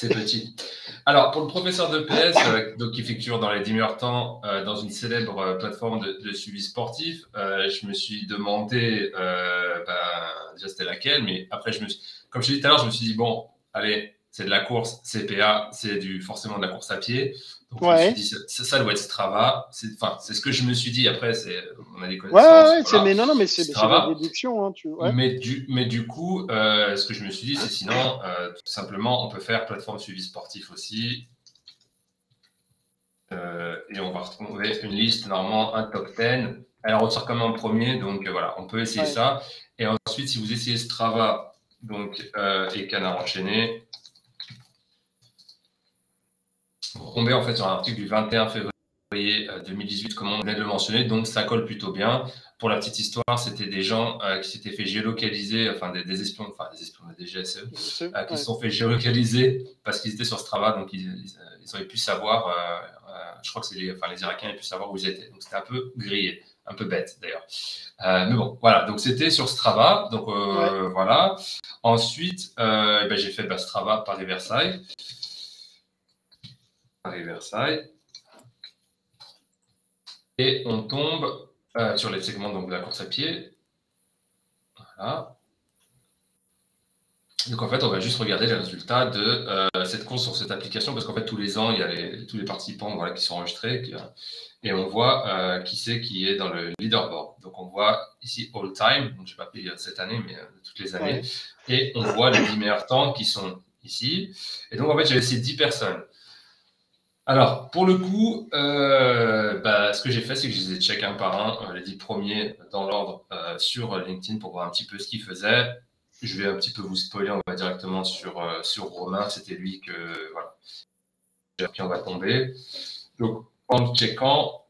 C'est petit. Alors, pour le professeur de PS, euh, donc, qui figure dans les 10 meilleurs temps euh, dans une célèbre euh, plateforme de, suivi sportif, je me suis demandé, ben, déjà c'était laquelle, mais après, je me suis, comme je l'ai dit tout à l'heure, je me suis dit, bon, allez, c'est de la course, CPA, c'est du, forcément de la course à pied. Donc, je me suis dit, ça, doit être Strava. C'est, enfin, c'est ce que je me suis dit. Après, c'est, on a des connaissances. Ouais, mais non, non, mais c'est, la déduction. Hein, tu, mais, du, mais du coup, euh, ce que je me suis dit, c'est sinon, euh, tout simplement, on peut faire plateforme suivi sportif aussi. Euh, et on va retrouver une liste, normalement, un top 10. Elle ressort comme un premier, donc voilà, on peut essayer ça. Et ensuite, si vous essayez Strava donc, et Canard enchaîné, tomber en fait sur un article du 21 février 2018, euh, comme on vient de le mentionner, donc ça colle plutôt bien. Pour la petite histoire, c'était des gens euh, qui s'étaient fait géolocaliser, enfin des, espions, enfin des espions de DGSE, euh, qui se sont fait géolocaliser parce qu'ils étaient sur Strava, donc ils, ils, auraient pu savoir, je crois que c'est les, enfin, les Irakiens avaient pu savoir où ils étaient. Donc c'était un peu grillé, un peu bête d'ailleurs. mais bon, voilà, donc c'était sur Strava, donc voilà. Ensuite, ben, j'ai fait bah, Strava Paris-Versailles. Paris-Versailles. Et on tombe euh, sur les segments donc, de la course à pied. Voilà. Donc en fait, on va juste regarder les résultats de euh, cette course sur cette application parce qu'en fait, tous les ans, il y a tous les participants voilà, qui sont enregistrés et on voit euh, qui c'est qui est dans le leaderboard. Donc on voit ici all time, donc je n'ai pas pris cette année, mais toutes les années. Et on voit les 10 meilleurs temps qui sont ici. Et donc en fait, j'ai laissé 10 personnes. Alors, pour le coup, euh, bah, ce que j'ai fait, c'est que je les ai check un par un, euh, les dix premiers dans l'ordre euh, sur LinkedIn pour voir un petit peu ce qu'ils faisaient. Je vais un petit peu vous spoiler, on va directement sur, sur Romain, c'était lui que, voilà, qui on va tomber. Donc, en checkant,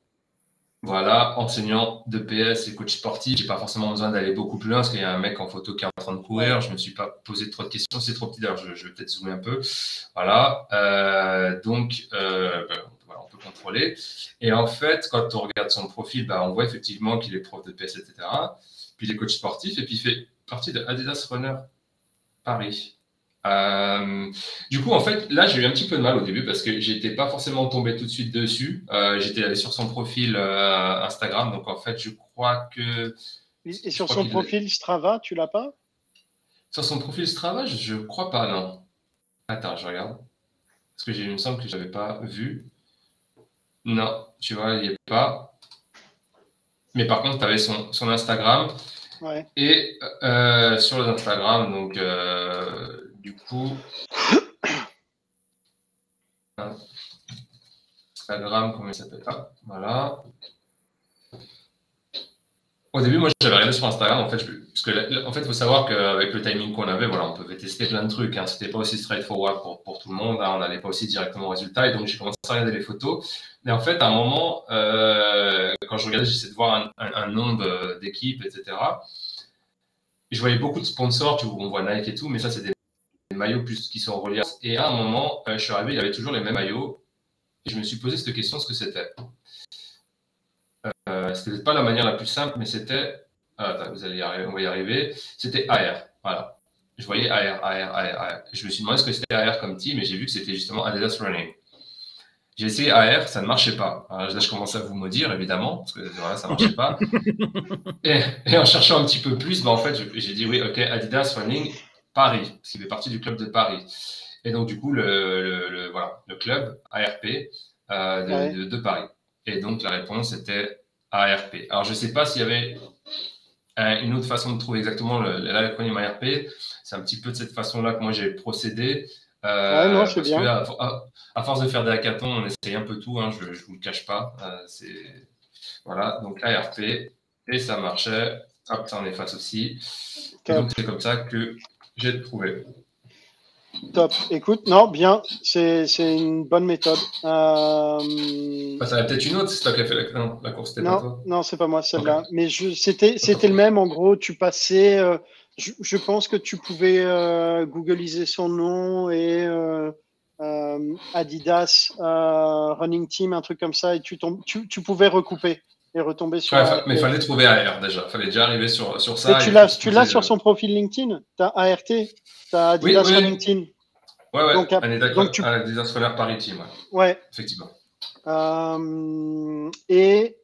voilà, enseignant de PS et coach sportif. J'ai pas forcément besoin d'aller beaucoup plus loin parce qu'il y a un mec en photo qui est en train de courir. Je me suis pas posé trop de questions. C'est trop petit d'ailleurs. Je, vais peut-être zoomer un peu. Voilà. Euh, donc, euh, ben, voilà, on peut contrôler. Et en fait, quand on regarde son profil, bah, on voit effectivement qu'il est prof de PS, etc. Puis il est coach sportif et puis il fait partie de Adidas Runner Paris. Euh, du coup, en fait, là, j'ai eu un petit peu de mal au début parce que j'étais pas forcément tombé tout de suite dessus. Euh, j'étais allé sur son profil euh, Instagram, donc en fait, je crois que. Et sur son profil Strava, tu l'as pas? Sur son profil Strava, je, ne crois pas, non. Attends, je regarde. Parce que il me semble que je n'avais pas vu. Non, tu vois, il n'y a pas. Mais par contre, tu avais son, son Instagram. Ouais. Et sur Instagram, donc du coup, Instagram, comment il s'appelle ah, Voilà. Au début, moi, j'avais regardé sur Instagram, en fait, parce que, en fait, faut savoir qu'avec le timing qu'on avait, voilà, on pouvait tester plein de trucs. Hein. C'était pas aussi straightforward pour, pour tout le monde. Hein. On n'allait pas aussi directement au résultat. Et donc, j'ai commencé à regarder les photos. Mais en fait, à un moment, euh, quand je regardais, j'essayais de voir un, nombre d'équipes, etc. je voyais beaucoup de sponsors, tu vois, on voit Nike et tout, mais ça, c'est des maillots plus qui sont reliés. Et à un moment, euh, je suis arrivé, il y avait toujours les mêmes maillots. Et je me suis posé cette question, ce que c'était. Euh, c'était pas la manière la plus simple, mais c'était. Ah, vous allez y arriver, on va y arriver. C'était AR. Voilà. Je voyais AR, AR, AR, AR. Je me suis demandé ce que c'était AR comme team, et j'ai vu que c'était justement Adidas Running. J'ai essayé AR, ça ne marchait pas. Alors là, je commence à vous maudire, évidemment, parce que voilà, ça ne marchait pas. et, en cherchant un petit peu plus, bah, en fait, j'ai dit oui, ok, Adidas Running Paris, parce qu'il fait partie du club de Paris. Et donc, du coup, le, voilà, le club ARP euh, de, de, Paris. Et donc, la réponse était ARP. Alors, je ne sais pas s'il y avait une autre façon de trouver exactement l'acronyme ARP. C'est un petit peu de cette façon-là que moi j'ai procédé. Euh, non, parce bien. Que à, force de faire des hackathons, on essaye un peu tout, hein, je ne vous le cache pas. Euh, c'est voilà, donc ARP, et ça marchait. Hop, ça en efface aussi. donc c'est comme ça que j'ai trouvé. Top. Écoute, non, bien, c'est une bonne méthode. Euh... Bah, ça va peut-être une autre, c'est toi qui as fait la, non, la course, non, pas toi. Non, c'est pas moi, celle-là. Mais c'était le même, en gros, tu passais. Euh, je, je, pense que tu pouvais euh, googliser son nom et euh Adidas Running Team, un truc comme ça, et tu, tombes, tu, tu pouvais recouper et retomber sur. Ouais, mais il fallait trouver AR déjà. Il fallait déjà arriver sur, sur ça. Et tu l'as, tu l'as sur son profil LinkedIn Tu as ART Tu as Adidas oui, Running Team Ouais, ouais. Donc, donc tu... Adidas Scolaire Paris Team. Ouais. ouais. Effectivement. Euh, et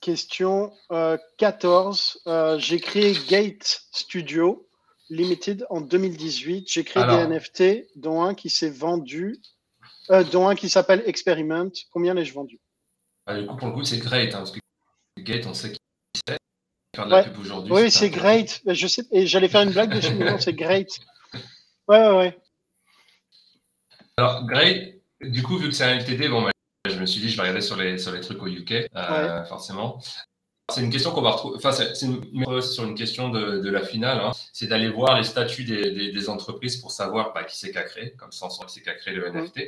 question euh, 14. Euh, j'ai créé Gate Studio Limited en 2018. J'ai créé des NFT, dont un qui s'est vendu, euh, dont un qui s'appelle Experiment. Combien l'ai-je vendu? Ah, Du coup, pour le coup, c'est great. Hein, parce que Gate, on sait qui c'est. Faire de la pub aujourd'hui. Oui, c'est great. Je sais, et j'allais faire une blague dessus, mais non, c'est great. Ouais, ouais, ouais. Alors, great. Du coup, vu que c'est un LTD, bon, je me suis dit, je vais regarder sur les, sur les trucs au UK, euh, forcément. C'est une question qu'on va retrouver. Enfin, c'est sur une question de, de la finale. Hein. C'est d'aller voir les statuts des, des, des, entreprises pour savoir bah, qui c'est qui a créé, comme ça on saura qui c'est qui a créé le NFT.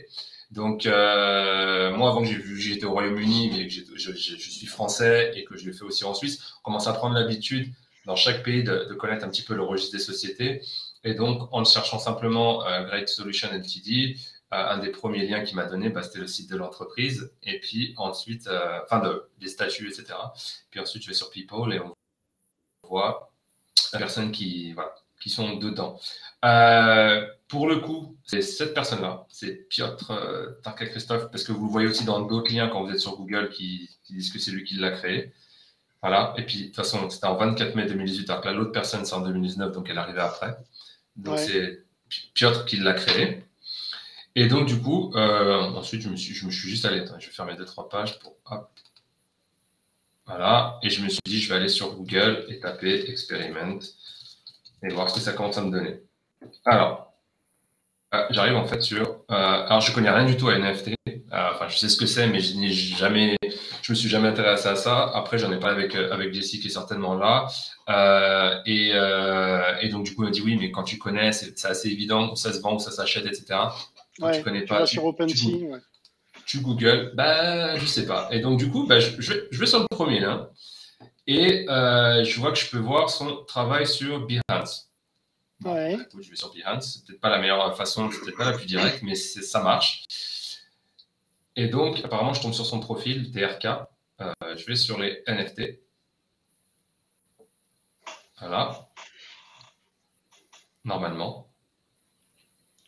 Donc, euh, moi, avant que j'étais au Royaume-Uni, mais que je, je, je, suis français et que je l'ai fait aussi en Suisse, on commence à prendre l'habitude dans chaque pays de, de, connaître un petit peu le registre des sociétés. Et donc, en cherchant simplement, euh, Great Solution LTD, un des premiers liens qu'il m'a donné, bah, c'était le site de l'entreprise. Et puis ensuite, euh, enfin, de, des statuts, etc. Puis ensuite, je vais sur People et on voit les personnes qui, voilà, qui sont dedans. Euh, pour le coup, c'est cette personne-là, c'est Piotr euh, Tarka Christophe, parce que vous le voyez aussi dans d'autres liens quand vous êtes sur Google qui, qui disent que c'est lui qui l'a créé. Voilà. Et puis, de toute façon, c'était en 24 mai 2018, alors que l'autre personne, c'est en 2019, donc elle est arrivée après. Donc, c'est Piotr qui l'a créé. Et donc, du coup, euh, ensuite, je me, suis, juste allé. je vais faire mes deux, trois pages pour. Hop. Voilà. Et je me suis dit, je vais aller sur Google et taper Experiment et voir ce que ça commence à me donner. Alors, euh, j'arrive en fait sur. Euh, alors, je connais rien du tout à NFT. enfin, je sais ce que c'est, mais je n'ai jamais. Je me suis jamais intéressé à ça. Après, j'en ai parlé avec, avec Jessie qui est certainement là. Et, et, donc, du coup, elle m'a dit oui, mais quand tu connais, c'est assez évident où ça se vend, où ça s'achète, etc tu connais pas. Tu, sur OpenSea, ouais. tu Google, bah, je sais pas. Et donc, du coup, bah, je, je, vais, je, vais, sur le premier là. Et euh, je vois que je peux voir son travail sur Behance. ouais. je vais sur Behance. C'est peut-être pas la meilleure façon, c'est peut-être pas la plus directe, mais ça marche. Et donc, apparemment, je tombe sur son profil, TRK. Euh, je vais sur les NFT. Voilà. Normalement.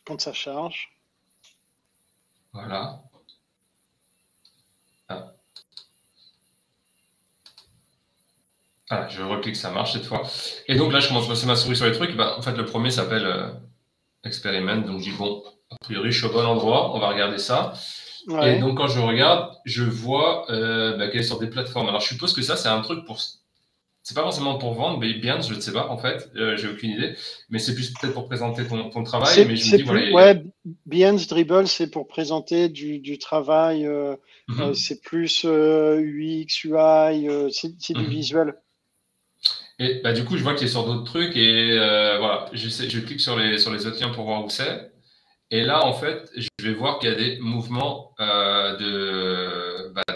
Quand ça charge. Voilà. Ah. Voilà, je reclique, ça marche cette fois. Et donc là, je commence à passer ma souris sur les trucs. Ben, en fait, le premier s'appelle euh, Experiment. Donc, je dis, bon, a priori, je suis au bon endroit. On va regarder ça. Et donc, quand je regarde, je vois euh, bah, qu'elle est sur des plateformes. Alors, je suppose que ça, c'est un truc pour. C'est pas forcément pour vendre, mais bien, je ne sais pas, en fait. Euh, j'ai aucune idée. Mais c'est plus peut-être pour présenter ton, ton travail. Mais je me dis, plus, ouais, Behance Dribble, c'est pour présenter du, du travail. Euh, mhm. c'est plus UX, UI, c'est du mhm. visuel. Et bah, du coup, je vois qu'il est sur d'autres trucs et voilà, je, je clique sur les, sur les autres liens pour voir où c'est. Et là, en fait, je vais voir qu'il y a des mouvements euh, de,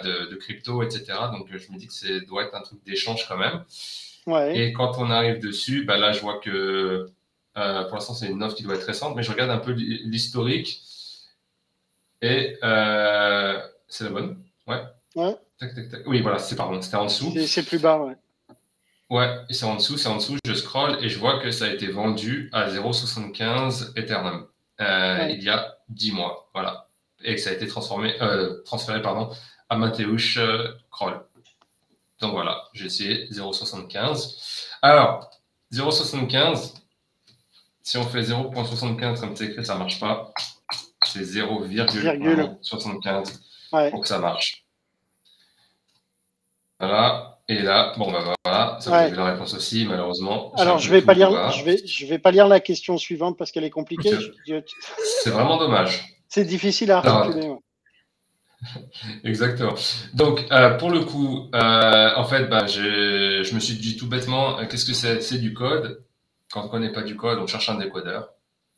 de, de, crypto, etc. Donc, je me dis que ça doit être un truc d'échange quand même. Ouais. Et quand on arrive dessus, bah, là, je vois que euh, pour l'instant, c'est une offre qui doit être récente, mais je regarde un peu l'historique. Et euh, c'est la bonne? Ouais. Ouais. Tac, tac, tac. Oui, voilà, c'est pardon, c'était en dessous. C'est plus bas, ouais. Ouais, et c'est en dessous, c'est en dessous. Je scroll et je vois que ça a été vendu à 0,75 Ethereum. Euh, il y a 10 mois. Voilà. Et que ça a été transformé, euh, transféré pardon, à Mateusz euh, Kroll. Donc voilà, j'ai essayé 0,75. Alors, 0,75, si on fait 0,75 comme c'est écrit, ça ne marche pas. C'est 0,75 pour que ça marche. Voilà. Et là, bon, bah voilà, ça ouais. la réponse aussi, malheureusement. Alors, je vais pas lire, je vais, je vais pas lire la question suivante parce qu'elle est compliquée. C'est vraiment dommage. C'est difficile à articuler. Exactement. Donc, euh, pour le coup, euh, en fait, bah, je me suis dit tout bêtement, euh, qu'est-ce que c'est? C'est du code. Quand on ne connaît pas du code, on cherche un décodeur.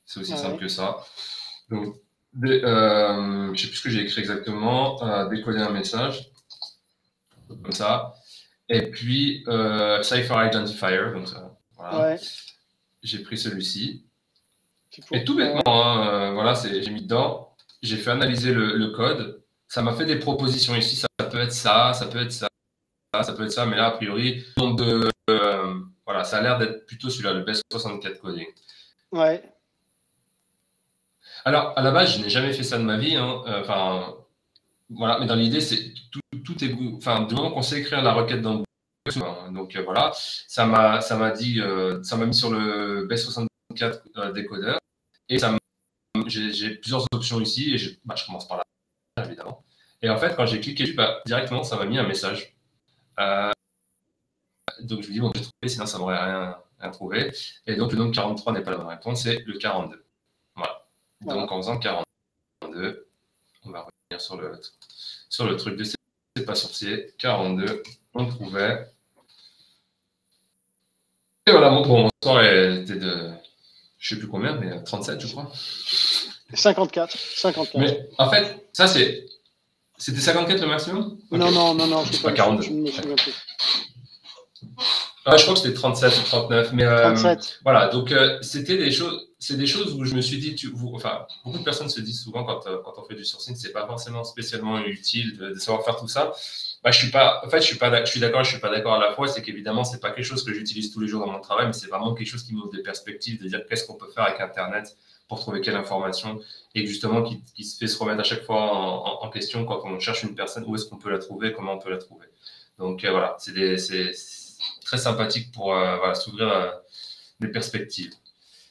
C'est aussi simple que ça. Donc, je ne sais plus ce que j'ai écrit exactement. décoder un message. Comme ça. Et puis, Cypher Identifier, donc ça, voilà. J'ai pris celui-ci. Et tout bêtement, hein, voilà, j'ai mis dedans, j'ai fait analyser le, code, ça m'a fait des propositions ici, ça peut être ça, ça peut être ça, ça peut être ça, mais là, a priori, de, euh, voilà, ça a l'air d'être plutôt celui-là, le Best 64 coding. Ouais. Alors, à la base, je n'ai jamais fait ça de ma vie, hein, enfin, voilà, mais dans l'idée, c'est tout, tout, est. Enfin, du moment qu'on sait écrire la requête dans le donc euh, voilà, ça m'a ça m'a dit, euh, ça m'a mis sur le B64 euh, décodeur et ça j'ai plusieurs options ici et je, bah, je commence par là évidemment. Et en fait, quand j'ai cliqué dessus, bah, directement, ça m'a mis un message. donc je me dis bon, je vais trouver, sinon ça m'aurait rien, rien trouvé. Et donc le nombre 43 n'est pas la bonne réponse, c'est le 42. Voilà. Donc en faisant 42, on va revenir sur le sur le truc de c'est pas sorcier, 42, on trouvait. Et voilà, mon, bon, score était de, je sais plus combien, mais 37, je crois. 54, 54. Mais en fait, ça c'est, c'était 54 le maximum Non, non, non, non, c'est pas, 42. Je. Ah, crois que c'était 37 ou 39, mais euh, voilà, donc euh, c'était des choses, c'est des choses où je me suis dit, tu, vous, enfin, beaucoup de personnes se disent souvent quand, euh, quand on fait du sourcing, c'est pas forcément spécialement utile de, savoir faire tout ça. Bah, je suis pas, en fait, je suis pas, je suis d'accord, je suis pas d'accord à la fois. C'est qu'évidemment, c'est pas quelque chose que j'utilise tous les jours dans mon travail, mais c'est vraiment quelque chose qui m'ouvre des perspectives de dire qu'est-ce qu'on peut faire avec Internet pour trouver quelle information et justement qui, qui se fait se remettre à chaque fois en, en, question quand on cherche une personne, où est-ce qu'on peut la trouver, comment on peut la trouver. Donc voilà, c'est très sympathique pour euh, voilà, s'ouvrir euh, des perspectives.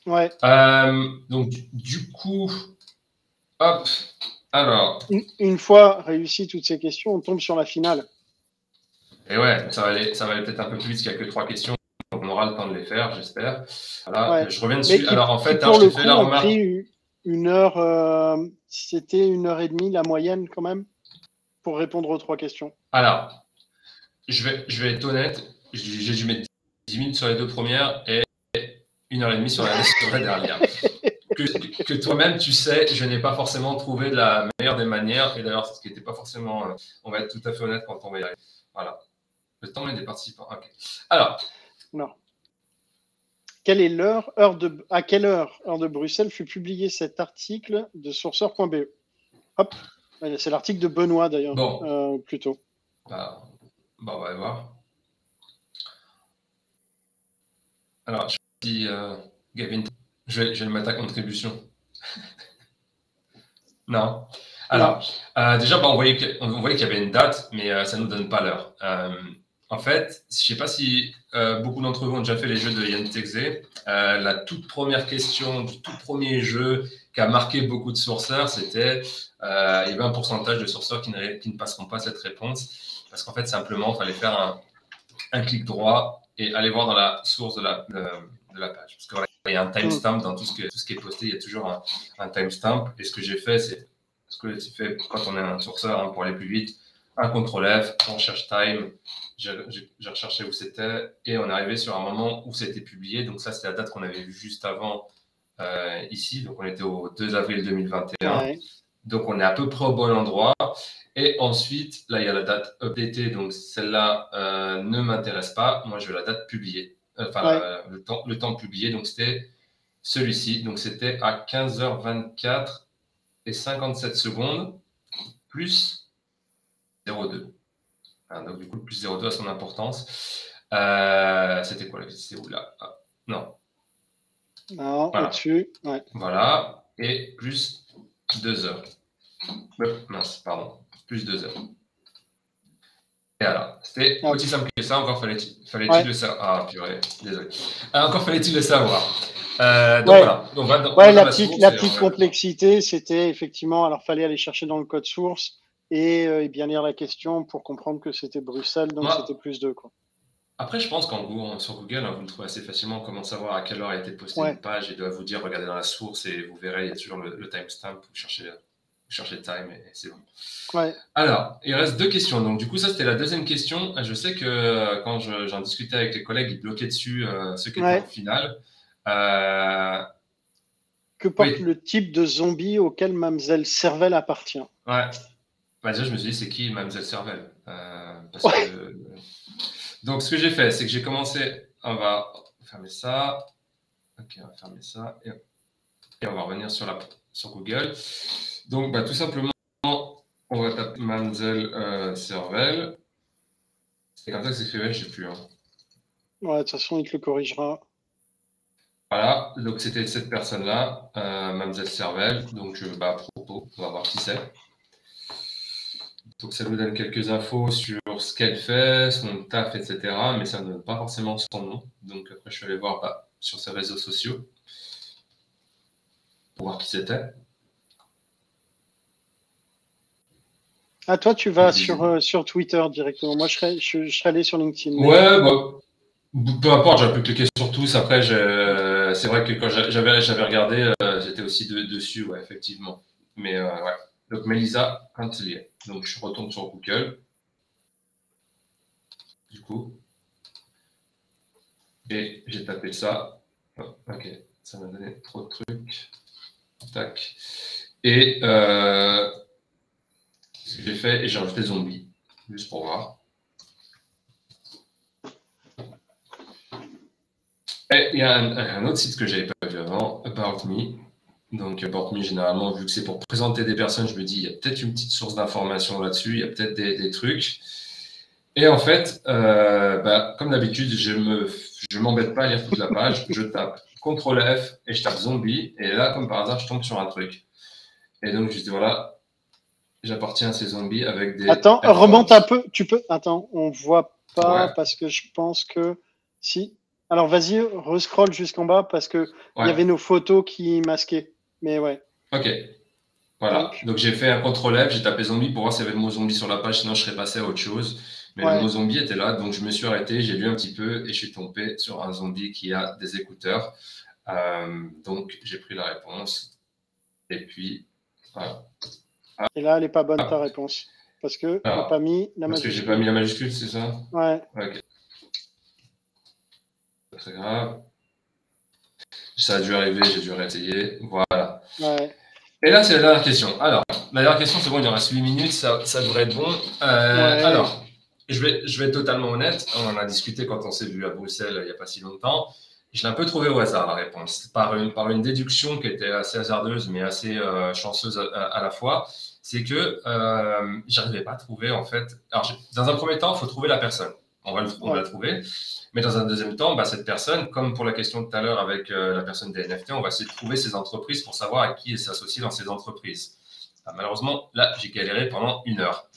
Ouais. Euh, donc, du coup, hop, alors. Une, fois réussi toutes ces questions, on tombe sur la finale. Et ouais, ça va aller, ça va aller peut-être un peu plus vite qu'il n'y a que trois questions. Aura le temps de les faire, j'espère. Voilà, je reviens dessus. alors en fait, pour le coup, la remarque. Une heure, c'était une heure et demie la moyenne quand même pour répondre aux trois questions. Alors, je vais, je vais être honnête, j'ai dû mettre 10 minutes sur les deux premières et une heure et demie sur la, dernière. Que, toi-même, tu sais, je n'ai pas forcément trouvé de la meilleure des manières. Et d'ailleurs, ce qui n'était pas forcément. Euh, on va être tout à fait honnête quand on va y arriver. Voilà. Le temps est des participants. OK. Alors. Non. Quelle est l'heure, heure de, à quelle heure, heure de Bruxelles, fut publié cet article de sourceur.be Hop, c'est l'article de Benoît d'ailleurs, bon. euh, plutôt. Bah, bah, on va voir. Alors, je dis, euh, Gavin, je vais, le mettre à contribution. non? Alors, euh, déjà, bah, on voyait qu'il y avait une date, mais euh, ça ne nous donne pas l'heure. En fait, je ne sais pas si euh, beaucoup d'entre vous ont déjà fait les jeux de Yann Texe. la toute première question du tout premier jeu qui a marqué beaucoup de sourceurs, c'était euh, il y avait un pourcentage de sourceurs qui, ne passeront pas cette réponse. Parce qu'en fait, simplement, il fallait faire un, clic droit et aller voir dans la source de la, page. Parce qu'il il y a un timestamp dans tout ce, qui est posté, il y a toujours un, timestamp. Et ce que j'ai fait, c'est ce que tu fais quand on est un sourceur hein, pour aller plus vite. Un CTRL F, on cherche time, j'ai recherché où c'était et on est arrivé sur un moment où c'était publié. Donc ça, c'est la date qu'on avait vue juste avant euh, ici. Donc on était au 2 avril 2021. Donc on est à peu près au bon endroit. Et ensuite, là, il y a la date updatée. Donc celle-là euh, ne m'intéresse pas. Moi, je veux la date publiée. Enfin, le, temps, le temps publié. Donc c'était celui-ci. Donc c'était à 15h24 et 57 secondes plus 0,2. donc du coup, le plus 0,2 a son importance. Euh, c'était quoi la C'était où là? Ah, Non. Non, voilà. au-dessus. Ouais. Voilà. Et plus 2 heures. Euh, mince, pardon. Plus 2 heures. Et voilà. C'était ah. aussi simple que ça. Encore fallait-il fallait le savoir. Ah, purée. Désolé. Ah, encore fallait-il le savoir. Euh, donc voilà. la, petite, la petite complexité, c'était effectivement, alors fallait aller chercher dans le code source et, euh, bien lire la question pour comprendre que c'était Bruxelles, donc c'était plus 2. Quoi. Après, je pense qu'en sur Google, hein, vous le trouvez assez facilement comment savoir à quelle heure a été postée une page et doit vous dire regardez dans la source et vous verrez, il y a toujours le, timestamp, vous cherchez, vous cherchez le time et c'est bon. Ouais. Alors, il reste deux questions. Donc, du coup, ça, c'était la deuxième question. Je sais que euh, quand j'en discutais avec les collègues, ils bloquaient dessus ce qui était au final. Euh, que porte le type de zombie auquel Mamselle Cervelle appartient? Ouais. Bah, déjà, je me suis dit, c'est qui Mamselle Cervelle euh, Donc, ce que j'ai fait, c'est que j'ai commencé. On va fermer ça. Ok, on va fermer ça. Et, on va revenir sur, la... sur Google. Donc, bah, tout simplement, on va taper Mamselle euh, Cervelle. C'est comme ça que c'est écrit, je sais plus. Hein. Ouais, de toute façon, il te le corrigera. Voilà, donc c'était cette personne-là, euh, Mademoiselle Cervelle. Donc, bah, à propos, on va voir qui c'est. Donc, ça nous donne quelques infos sur ce qu'elle fait, son taf, etc. Mais ça ne donne pas forcément son nom. Donc, après, je suis allé voir bah, sur ses réseaux sociaux pour voir qui c'était. Ah, toi, tu vas sur, euh, sur Twitter directement. Moi, je serais, je, serais allé sur LinkedIn. Ouais, bah, peu importe, j'ai pu cliquer sur tous. Après, c'est vrai que quand j'avais regardé, euh, j'étais aussi dessus, ouais, effectivement. Mais euh, ouais. Donc, Melissa Cantelier. Donc, je retourne sur Google. Du coup. Et j'ai tapé ça. Oh, ok, ça m'a donné trop de trucs. Tac. Et euh, ce que j'ai fait, et j'ai rajouté zombie, juste pour voir. il y a un, autre site que je n'avais pas vu avant, About Me. Donc, About Me, généralement, vu que c'est pour présenter des personnes, je me dis, il y a peut-être une petite source d'information là-dessus, il y a peut-être des, trucs. Et en fait, euh, bah, comme d'habitude, je ne je m'embête pas à lire toute la page. je tape CTRL F et je tape zombie. Et là, comme par hasard, je tombe sur un truc. Et donc, je dis, voilà, j'appartiens à ces zombies avec des. Attends, remonte un peu. Tu peux. Attends, on voit pas parce que je pense que si. Alors vas-y, rescroll jusqu'en bas parce que il y avait nos photos qui masquaient. Mais ouais. Ok. Voilà. Donc, j'ai fait un contrôle F, j'ai tapé zombie pour voir s'il y avait le mot zombie sur la page, sinon je serais passé à autre chose. Mais le mot zombie était là, donc je me suis arrêté, j'ai lu un petit peu et je suis tombé sur un zombie qui a des écouteurs. Euh, donc j'ai pris la réponse. Et puis voilà. Et là, elle n'est pas bonne ta réponse. Parce que tu n'as pas mis la majuscule. Parce que j'ai pas mis la majuscule, c'est ça? Ouais. Ok très grave. Ça a dû arriver, j'ai dû réessayer. Voilà. Et là, c'est la dernière question. Alors, la dernière question, c'est bon, il y en reste 8 minutes, ça, devrait être bon. Euh, alors, je vais, je vais être totalement honnête. On en a discuté quand on s'est vu à Bruxelles il n'y a pas si longtemps. Je l'ai un peu trouvé au hasard, la réponse, par une, par une déduction qui était assez hasardeuse, mais assez euh, chanceuse à, la fois. C'est que euh, j'arrivais pas à trouver, en fait. Alors, dans un premier temps, il faut trouver la personne on va, le, trouver. Mais dans un deuxième temps, bah, cette personne, comme pour la question de tout à l'heure avec euh, la personne des NFT, on va essayer de trouver ces entreprises pour savoir à qui elle s'associe dans ces entreprises. Ah, malheureusement, là, j'ai galéré pendant une heure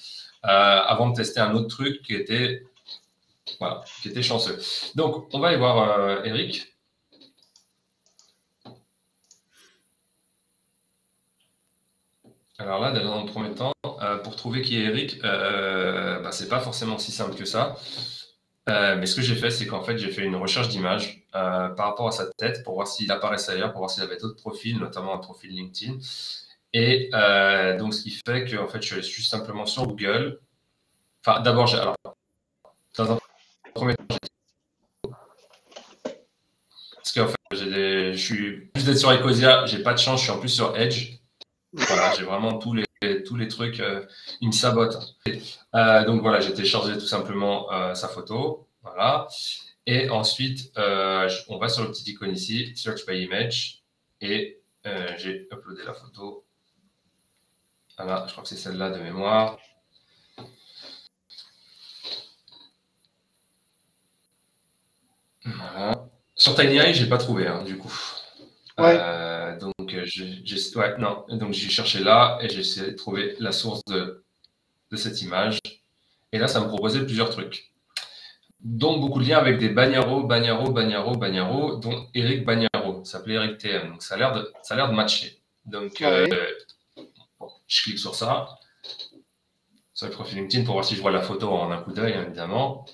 euh, avant de tester un autre truc qui était Voilà, qui était chanceux. Donc, on va aller voir Eric. Alors là, dans le premier temps, pour trouver qui est Eric, bah, ce n'est pas forcément si simple que ça. Euh, mais ce que j'ai fait, c'est qu'en fait, j'ai fait une recherche d'image euh, par rapport à sa tête pour voir s'il apparaissait ailleurs, pour voir s'il avait d'autres profils, notamment un profil LinkedIn. Et euh, donc, ce qui fait que en fait, je suis simplement sur Google. Enfin, d'abord, j'ai. Alors, dans un premier temps, parce qu'en fait, des, je suis plus d'être sur Ecosia, j'ai pas de chance, je suis en plus sur Edge. Voilà, j'ai vraiment tous les tous les trucs, euh, il me sabote. Euh, donc voilà, j'ai téléchargé tout simplement euh, sa photo. Voilà. Et ensuite, on va sur le petit icône ici, Search by Image, et j'ai uploadé la photo. Voilà, je crois que c'est celle-là de mémoire. Voilà. Sur TinyEye, je n'ai pas trouvé, hein, du coup. Euh, donc, euh, j'ai ouais, non. donc j'ai cherché là et j'ai essayé de trouver la source de, de, cette image. Et là, ça me proposait plusieurs trucs. Donc, beaucoup de liens avec des Bagnaro, Bagnaro, Bagnaro, Bagnaro, dont Eric Bagnaro. Ça s'appelait Eric TM. Donc, ça a l'air de, ça a l'air de matcher. Donc, euh, je clique sur ça. Sur le profil LinkedIn pour voir si je vois la photo en un coup d'œil, évidemment.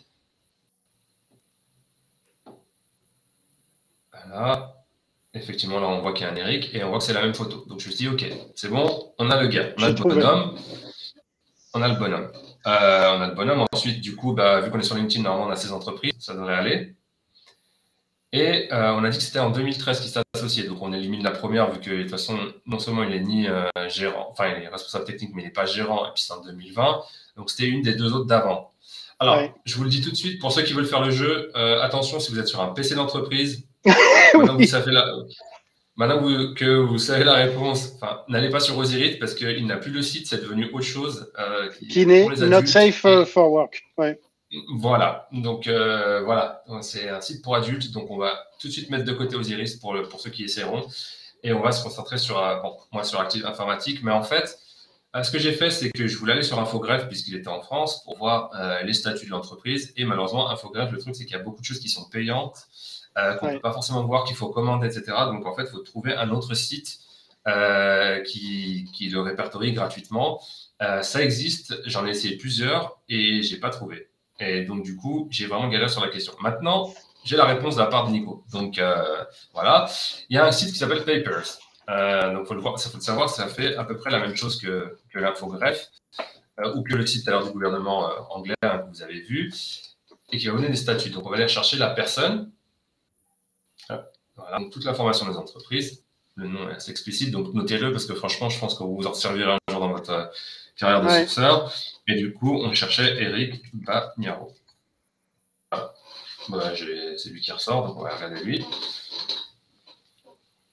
Voilà. Effectivement, là, on voit qu'il y a un Eric et on voit que c'est la même photo. Donc, je me suis dit, OK, c'est bon, on a le gars, on a le bonhomme. On a le bonhomme. Euh, on a le bonhomme. Ensuite, du coup, bah, vu qu'on est sur LinkedIn, normalement, on a ses entreprises, ça devrait aller. Et euh, on a dit que c'était en 2013 qu'il s'est associé. Donc, on élimine la première, vu que de toute façon, non seulement il est ni euh, gérant, enfin, il est responsable technique, mais il n'est pas gérant, et puis c'est en 2020. Donc, c'était une des deux autres d'avant. Alors, je vous le dis tout de suite, pour ceux qui veulent faire le jeu, attention, si vous êtes sur un PC d'entreprise, Maintenant, que vous savez la réponse, n'allez pas sur Osiris parce qu'il n'a plus le site, c'est devenu autre chose. Euh, qui, n'est not safe uh, for work. Voilà, donc euh, voilà, c'est un site pour adultes, donc on va tout de suite mettre de côté Osiris pour, pour ceux qui essaieront, et on va se concentrer sur, euh, bon, moi sur Active Informatique, mais en fait, ce que j'ai fait, c'est que je voulais aller sur Infogreffe puisqu'il était en France pour voir les statuts de l'entreprise, et malheureusement, Infogreffe, le truc, c'est qu'il y a beaucoup de choses qui sont payantes, euh, qu'on ne peut pas forcément voir, qu'il faut commander, etc. Donc, en fait, il faut trouver un autre site euh, qui, qui, le répertorie gratuitement. Euh, ça existe, j'en ai essayé plusieurs et j'ai pas trouvé. Et donc, du coup, j'ai vraiment galéré sur la question. Maintenant, j'ai la réponse de la part de Nico. Donc, voilà. Il y a un site qui s'appelle Papers. donc, faut le voir, ça faut le savoir, ça fait à peu près la même chose que, que l'infogreffe ou que le site à du gouvernement anglais hein, que vous avez vu et qui va donner des statuts. Donc, on va aller chercher la personne voilà, toute l'information des entreprises. Le nom est assez explicite, donc notez-le parce que franchement, je pense que vous vous en servirez un jour dans votre euh, carrière de sourceur. Et du coup, on cherchait Eric Bagnaro. Voilà. c'est lui qui ressort, donc on va regarder lui.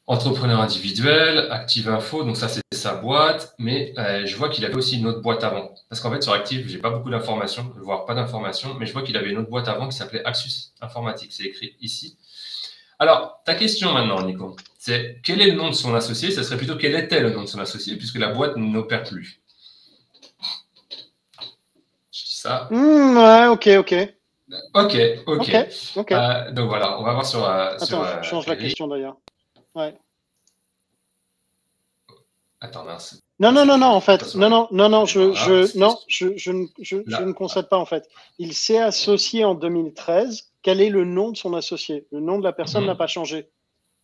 Entrepreneur individuel, Active Info, donc ça c'est sa boîte, mais euh, je vois qu'il avait aussi une autre boîte avant. Parce qu'en fait sur Active, j'ai pas beaucoup d'informations, voire pas d'informations, mais je vois qu'il avait une autre boîte avant qui s'appelait Axus Informatique. C'est écrit ici. Alors, ta question maintenant, Nico, c'est quel est le nom de son associé? Ce serait plutôt quel était le nom de son associé, puisque la boîte n'opère plus. Je dis ça. Hmm, ouais, ok, ok. Ok, ok. Euh, donc voilà, on va voir sur. Euh, Attends, je euh, change la question d'ailleurs. Ouais. Attends, mince. Non, non, non, non, en fait. Non, non, non, non, je, je, non, je, je, je, je ne concède pas, en fait. Il s'est associé en 2013 quel est le nom de son associé? Le nom de la personne mhm. n'a pas changé.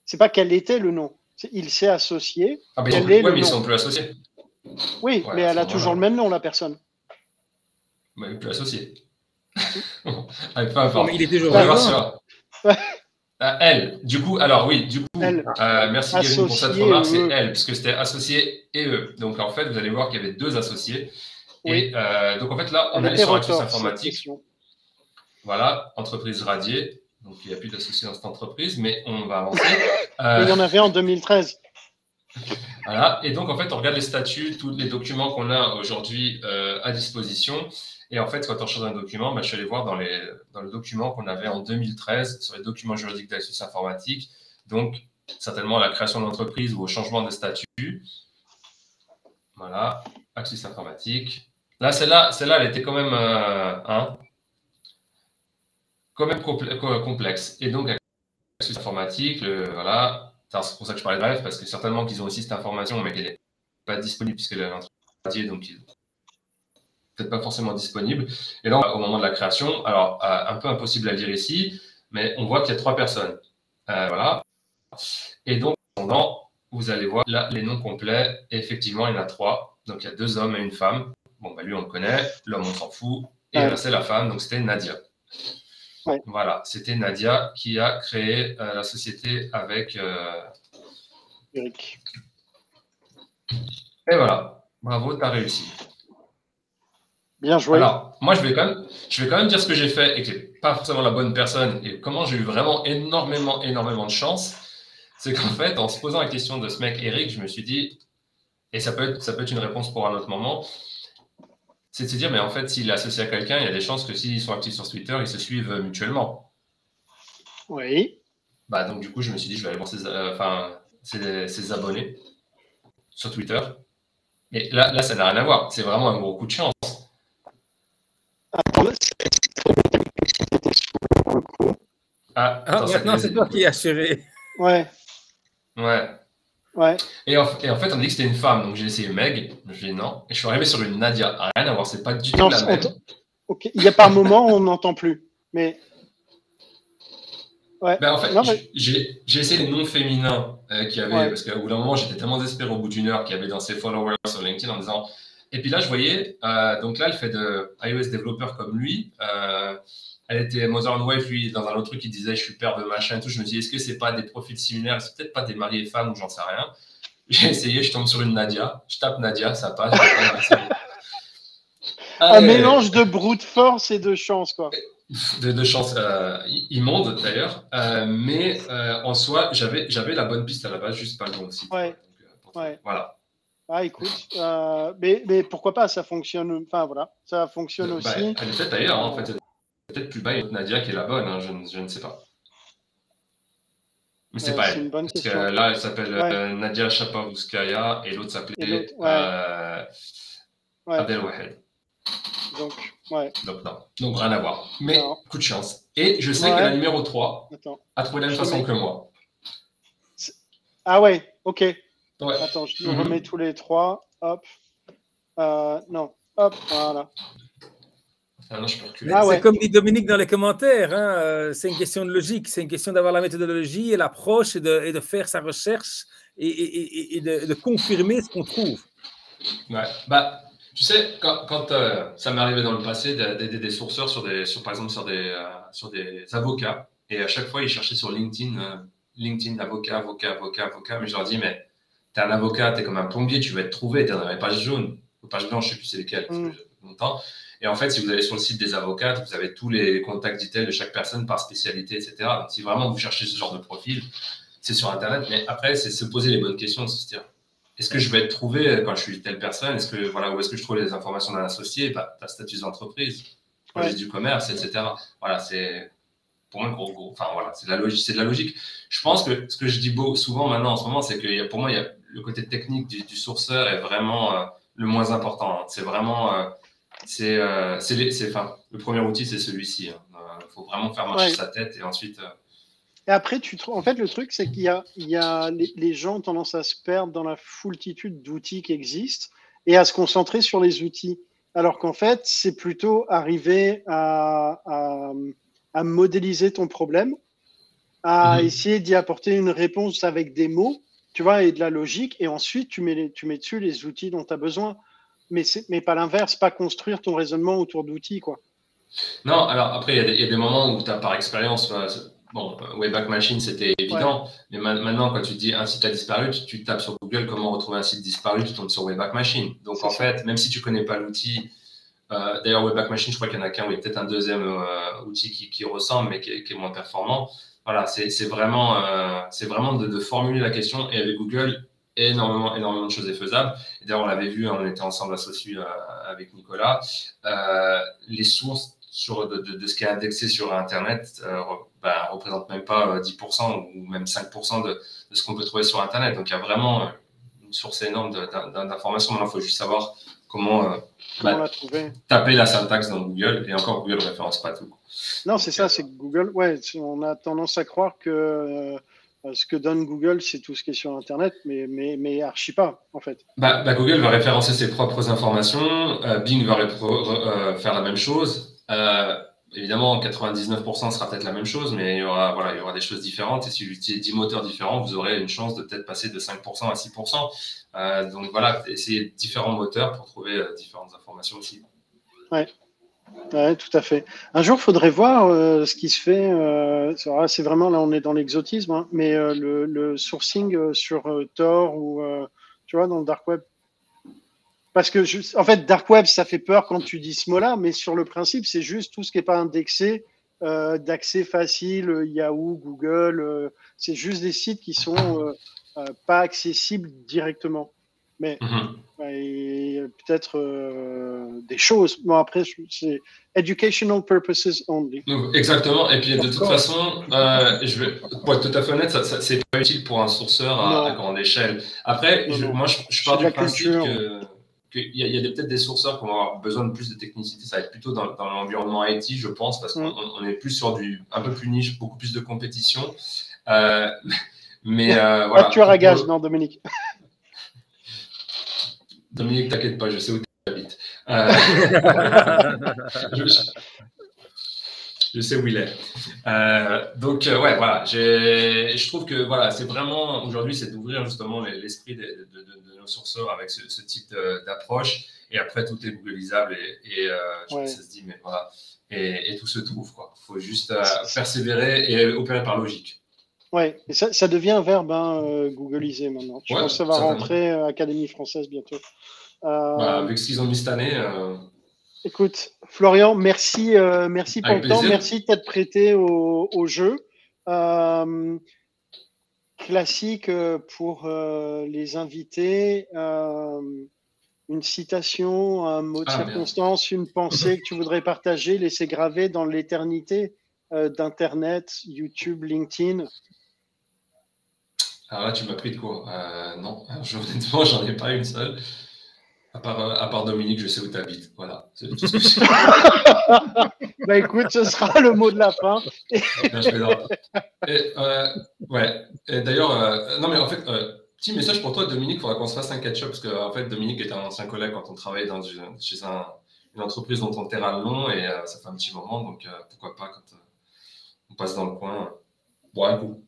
C'est pas quel était le nom. Il s'est associé. Ah, mais, est mais ils sont plus associés. Oui, mais elle a toujours le même nom, la personne. Mais elle est plus associée. il est toujours là. Ah, elle, du coup, alors oui, du coup, euh, merci Kevin pour cette remarque, c'est elle, puisque c'était associé et eux. Donc en fait, vous allez voir qu'il y avait deux associés. Et euh, donc en fait, là, on est sur Access Informatique. Voilà, entreprise radiée. Donc, il n'y a plus d'associés dans cette entreprise, mais on va avancer. il y en avait en 2013. Voilà, et donc en fait, on regarde les statuts, tous les documents qu'on a aujourd'hui euh, à disposition. Et en fait, quand on recherche un document, bah, je suis allé voir dans, le document qu'on avait en 2013 sur les documents juridiques d'Axus Informatique. Donc, certainement la création d'entreprise ou au changement de statut. Voilà, Axis Informatique. Là, celle-là, celle-là, elle était quand même. Euh, hein, quand même complexe. Et donc, avec informatique, voilà, c'est pour ça que je parlais de bref, parce que certainement qu'ils ont aussi cette information, mais qu'elle n'est pas disponible puisqu'elle est donc peut-être pas forcément disponible. Et là, au moment de la création, alors euh, un peu impossible à lire ici, mais on voit qu'il y a trois personnes. Euh, voilà. Et donc, vous allez voir là les noms complets. Et effectivement, il y en a trois. Donc, il y a deux hommes et une femme. Bon, bah, lui, on le connaît. L'homme, on s'en fout. Et là, c'est la femme. Donc, c'était Nadia. Voilà, c'était Nadia qui a créé euh, la société avec Eric. Et voilà. Bravo, tu as réussi. Bien joué. Alors, moi, je vais quand même, je vais quand même dire ce que j'ai fait et que n'es pas forcément la bonne personne et comment j'ai eu vraiment énormément, énormément de chance. C'est qu'en fait, en se posant la question de ce mec Eric, je me suis dit, et ça peut être, ça peut être une réponse pour un autre moment, c'est de se dire, mais en fait, s'il est associé à quelqu'un, il y a des chances que s'ils sont actifs sur Twitter, ils se suivent mutuellement. Oui. Bah, donc, du coup, je me suis dit, je vais aller voir ses, euh, enfin, ses, abonnés sur Twitter. Mais là, là ça n'a rien à voir. C'est vraiment un gros coup de chance. Ah, ah maintenant, c'est toi qui as assuré. Ouais. Ouais. Ouais. Et en, et en, fait, on dit que c'était une femme, donc j'ai essayé Meg, je dis non, et je suis arrivé sur une Nadia. Rien à voir, c'est pas du tout la même. Il y a par moment, on n'entend plus, mais. Ouais. Ben, en fait, j'ai essayé les noms féminins euh, qui avaient, parce qu'au bout d'un moment, j'étais tellement désespéré au bout d'une heure qu'il y avait dans ses followers sur LinkedIn en disant et puis là, je voyais, euh, donc là, elle fait de iOS développeur comme lui. Euh, elle était Mother Wave, lui, dans un autre truc, il disait, je suis père de machin et tout. Je me dis, est-ce que c'est pas des profils similaires? C'est peut-être pas des mariés et femmes ou j'en sais rien. J'ai essayé, je tombe sur une Nadia. Je tape Nadia, ça passe. un mélange de brute force et de chance, quoi. De, chance euh, immonde d'ailleurs, euh, mais en soi, j'avais la bonne piste à la base, juste pas le bon site. Ouais. ouais. Voilà. Ah, écoute, euh, mais, mais, pourquoi pas, ça fonctionne, enfin voilà, ça fonctionne bah, aussi. elle est peut-être d'ailleurs, hein, en fait, peut-être plus bas Nadia qui est la bonne, hein, je, je, ne sais pas. Mais c'est pas elle. Parce que là, elle s'appelle euh, Nadia Chapovskaya et l'autre s'appelait euh, Abdel Wahed. Donc, ouais. Donc, non. Donc, rien à voir. Mais, coup de chance. Et je sais que la numéro 3 a trouvé la même façon que moi. Ah ouais, ok. Attends, je mhm. remets tous les trois. Hop. Euh, non. Hop, voilà. Ah non, je peux ah C'est comme dit Dominique dans les commentaires, hein, euh, c'est une question de logique, c'est une question d'avoir la méthodologie et l'approche et de, et de, faire sa recherche et, et, de, confirmer ce qu'on trouve. Ouais, bah, tu sais, quand, quand euh, ça m'est arrivé dans le passé d'aider des sourceurs sur des, sur, par exemple sur des, sur des avocats, et à chaque fois ils cherchaient sur LinkedIn, LinkedIn avocat, avocat, avocat, avocat, mais je leur dis, mais tu es un avocat, tu es comme un plombier, tu vas être trouvé, tu es dans les pages jaunes, ou pages blanches, je ne sais plus c'est lesquelles, mm. longtemps. Et en fait, si vous allez sur le site des avocats, vous avez tous les contacts details de chaque personne par spécialité, etc. Donc, si vraiment vous cherchez ce genre de profil, c'est sur Internet. Mais après, c'est se poser les bonnes questions, se dire est-ce que je vais être trouvé quand je suis telle personne? Est-ce que voilà, où est-ce que je trouve les informations d'un associé? Bah, Ta statut d'entreprise, projet du commerce, etc. Voilà, c'est pour moi gros, gros. Enfin voilà, c'est de la logique. C'est de la logique. Je pense que ce que je dis beau, souvent maintenant en ce moment, c'est que pour moi, il y a le côté technique du, sourceur est vraiment euh, le moins important. Hein. C'est vraiment, euh, c'est, euh, enfin, le premier outil, c'est celui-ci. Il hein. faut vraiment faire marcher sa tête et ensuite. Et après, tu en fait, le truc, c'est qu'il y a, il y a les, gens ont tendance à se perdre dans la foultitude d'outils qui existent et à se concentrer sur les outils. Alors qu'en fait, c'est plutôt arriver à, à, modéliser ton problème, à mhm. essayer d'y apporter une réponse avec des mots tu vois, et de la logique, et ensuite tu mets, tu mets dessus les outils dont tu as besoin. Mais, mais pas l'inverse, pas construire ton raisonnement autour d'outils, quoi. Non, alors après, il y, y, a des moments où tu as par expérience, bon, Wayback Machine, c'était évident, mais maintenant, quand tu dis un site a disparu, tu, tapes sur Google comment retrouver un site disparu, tu tombes sur Wayback Machine. Donc en fait, même si tu connais pas l'outil, euh, d'ailleurs, Wayback Machine, je crois qu'il y en a qu'un, oui, peut-être un deuxième euh, outil qui, qui, ressemble, mais qui qui est moins performant voilà, c'est vraiment, euh, vraiment de, formuler la question. Et avec Google, énormément, énormément de choses est faisable. D'ailleurs, on l'avait vu, hein, on était ensemble associés euh, avec Nicolas. Euh, les sources sur, de, ce qui est indexé sur Internet ne ben, représentent même pas 10% ou même 5% de, de ce qu'on peut trouver sur Internet. Donc, il y a vraiment une source énorme d'informations. Maintenant, il faut juste savoir comment, bah, taper la syntaxe dans Google. Et encore, Google ne référence pas tout. Non, c'est ça, c'est Google. Ouais, on a tendance à croire que ce que donne Google, c'est tout ce qui est sur Internet, mais, mais, mais archi pas, en fait. Bah, bah Google va référencer ses propres informations, euh, Bing va euh, faire la même chose. Euh, évidemment, 99% sera peut-être la même chose, mais il y, aura, voilà, il y aura des choses différentes. Et si vous utilisez 10 moteurs différents, vous aurez une chance de peut-être passer de 5% à 6%. donc voilà, essayez différents moteurs pour trouver différentes informations aussi. Ouais. Tout à fait. Un jour, il faudrait voir euh, ce qui se fait. Euh, c'est vraiment là, on est dans l'exotisme, hein, mais euh, le, sourcing sur Tor ou tu vois dans le dark web. Parce que en fait, dark web, ça fait peur quand tu dis ce mot-là, mais sur le principe, c'est juste tout ce qui n'est pas indexé, d'accès facile, Yahoo, Google. c'est juste des sites qui sont pas accessibles directement. Mais mhm. peut-être euh, des choses. Bon, après, c'est educational purposes only. Exactement. Et puis, de toute façon, euh, je vais, pour être tout à fait honnête, ça, ça c'est pas utile pour un sourceur à, grande échelle. Après, moi, je, pars du principe qu'il y a, peut-être des sourceurs qui vont avoir besoin de plus de technicité. Ça va être plutôt dans, l'environnement IT, je pense, parce qu'on mm. est plus sur du un peu plus niche, beaucoup plus de compétition. Euh, mais euh, voilà. tu as à gage, non, Dominique Dominique, t'inquiète pas, je sais où tu habites. Euh, je, sais où il est. Euh, donc, euh, ouais, voilà. Je trouve que voilà, c'est vraiment aujourd'hui, c'est d'ouvrir justement l'esprit de, nos sourceurs avec ce, type d'approche. Et après, tout est googlisable et, ça se dit, mais voilà. Et, tout se trouve. Il faut juste persévérer et opérer par logique. Ouais, et ça, ça, devient un verbe hein, euh, googlisé maintenant. Je pense que ça va rentrer à Académie française bientôt. Euh, bah, avec ce qu'ils ont mis cette année. Euh, écoute, Florian, merci, merci pour le temps. Merci de t'être prêté au, au jeu. classique pour les invités. une citation, un mot de ah, circonstance, une pensée que tu voudrais partager, laisser graver dans l'éternité d'Internet, YouTube, LinkedIn alors là, tu m'as pris de quoi euh, Non, honnêtement, j'en ai pas une seule. À part, euh, à part Dominique, je sais où tu habites. Voilà. Tout ce que bah écoute, ce sera le mot de la fin. Et, euh, ouais. Et d'ailleurs, euh, non mais en fait, petit message pour toi, Dominique. Il faudra qu'on se fasse un catch-up parce que en fait, Dominique était un ancien collègue quand on travaillait dans une, chez un, une entreprise dont on terrain long et ça fait un petit moment. Donc pourquoi pas quand on passe dans le coin. Bon, un coup.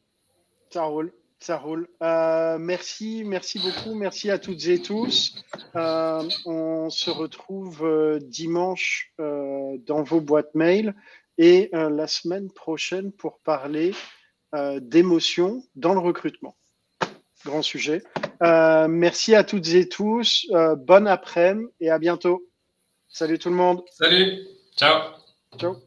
Ça roule. Ça roule. Euh, merci, merci beaucoup. Merci à toutes et tous. Euh, on se retrouve euh, dimanche dans vos boîtes mail et la semaine prochaine pour parler d'émotions dans le recrutement. Grand sujet. merci à toutes et tous. bon après-midi et à bientôt. Salut tout le monde. Salut. Ciao. Ciao.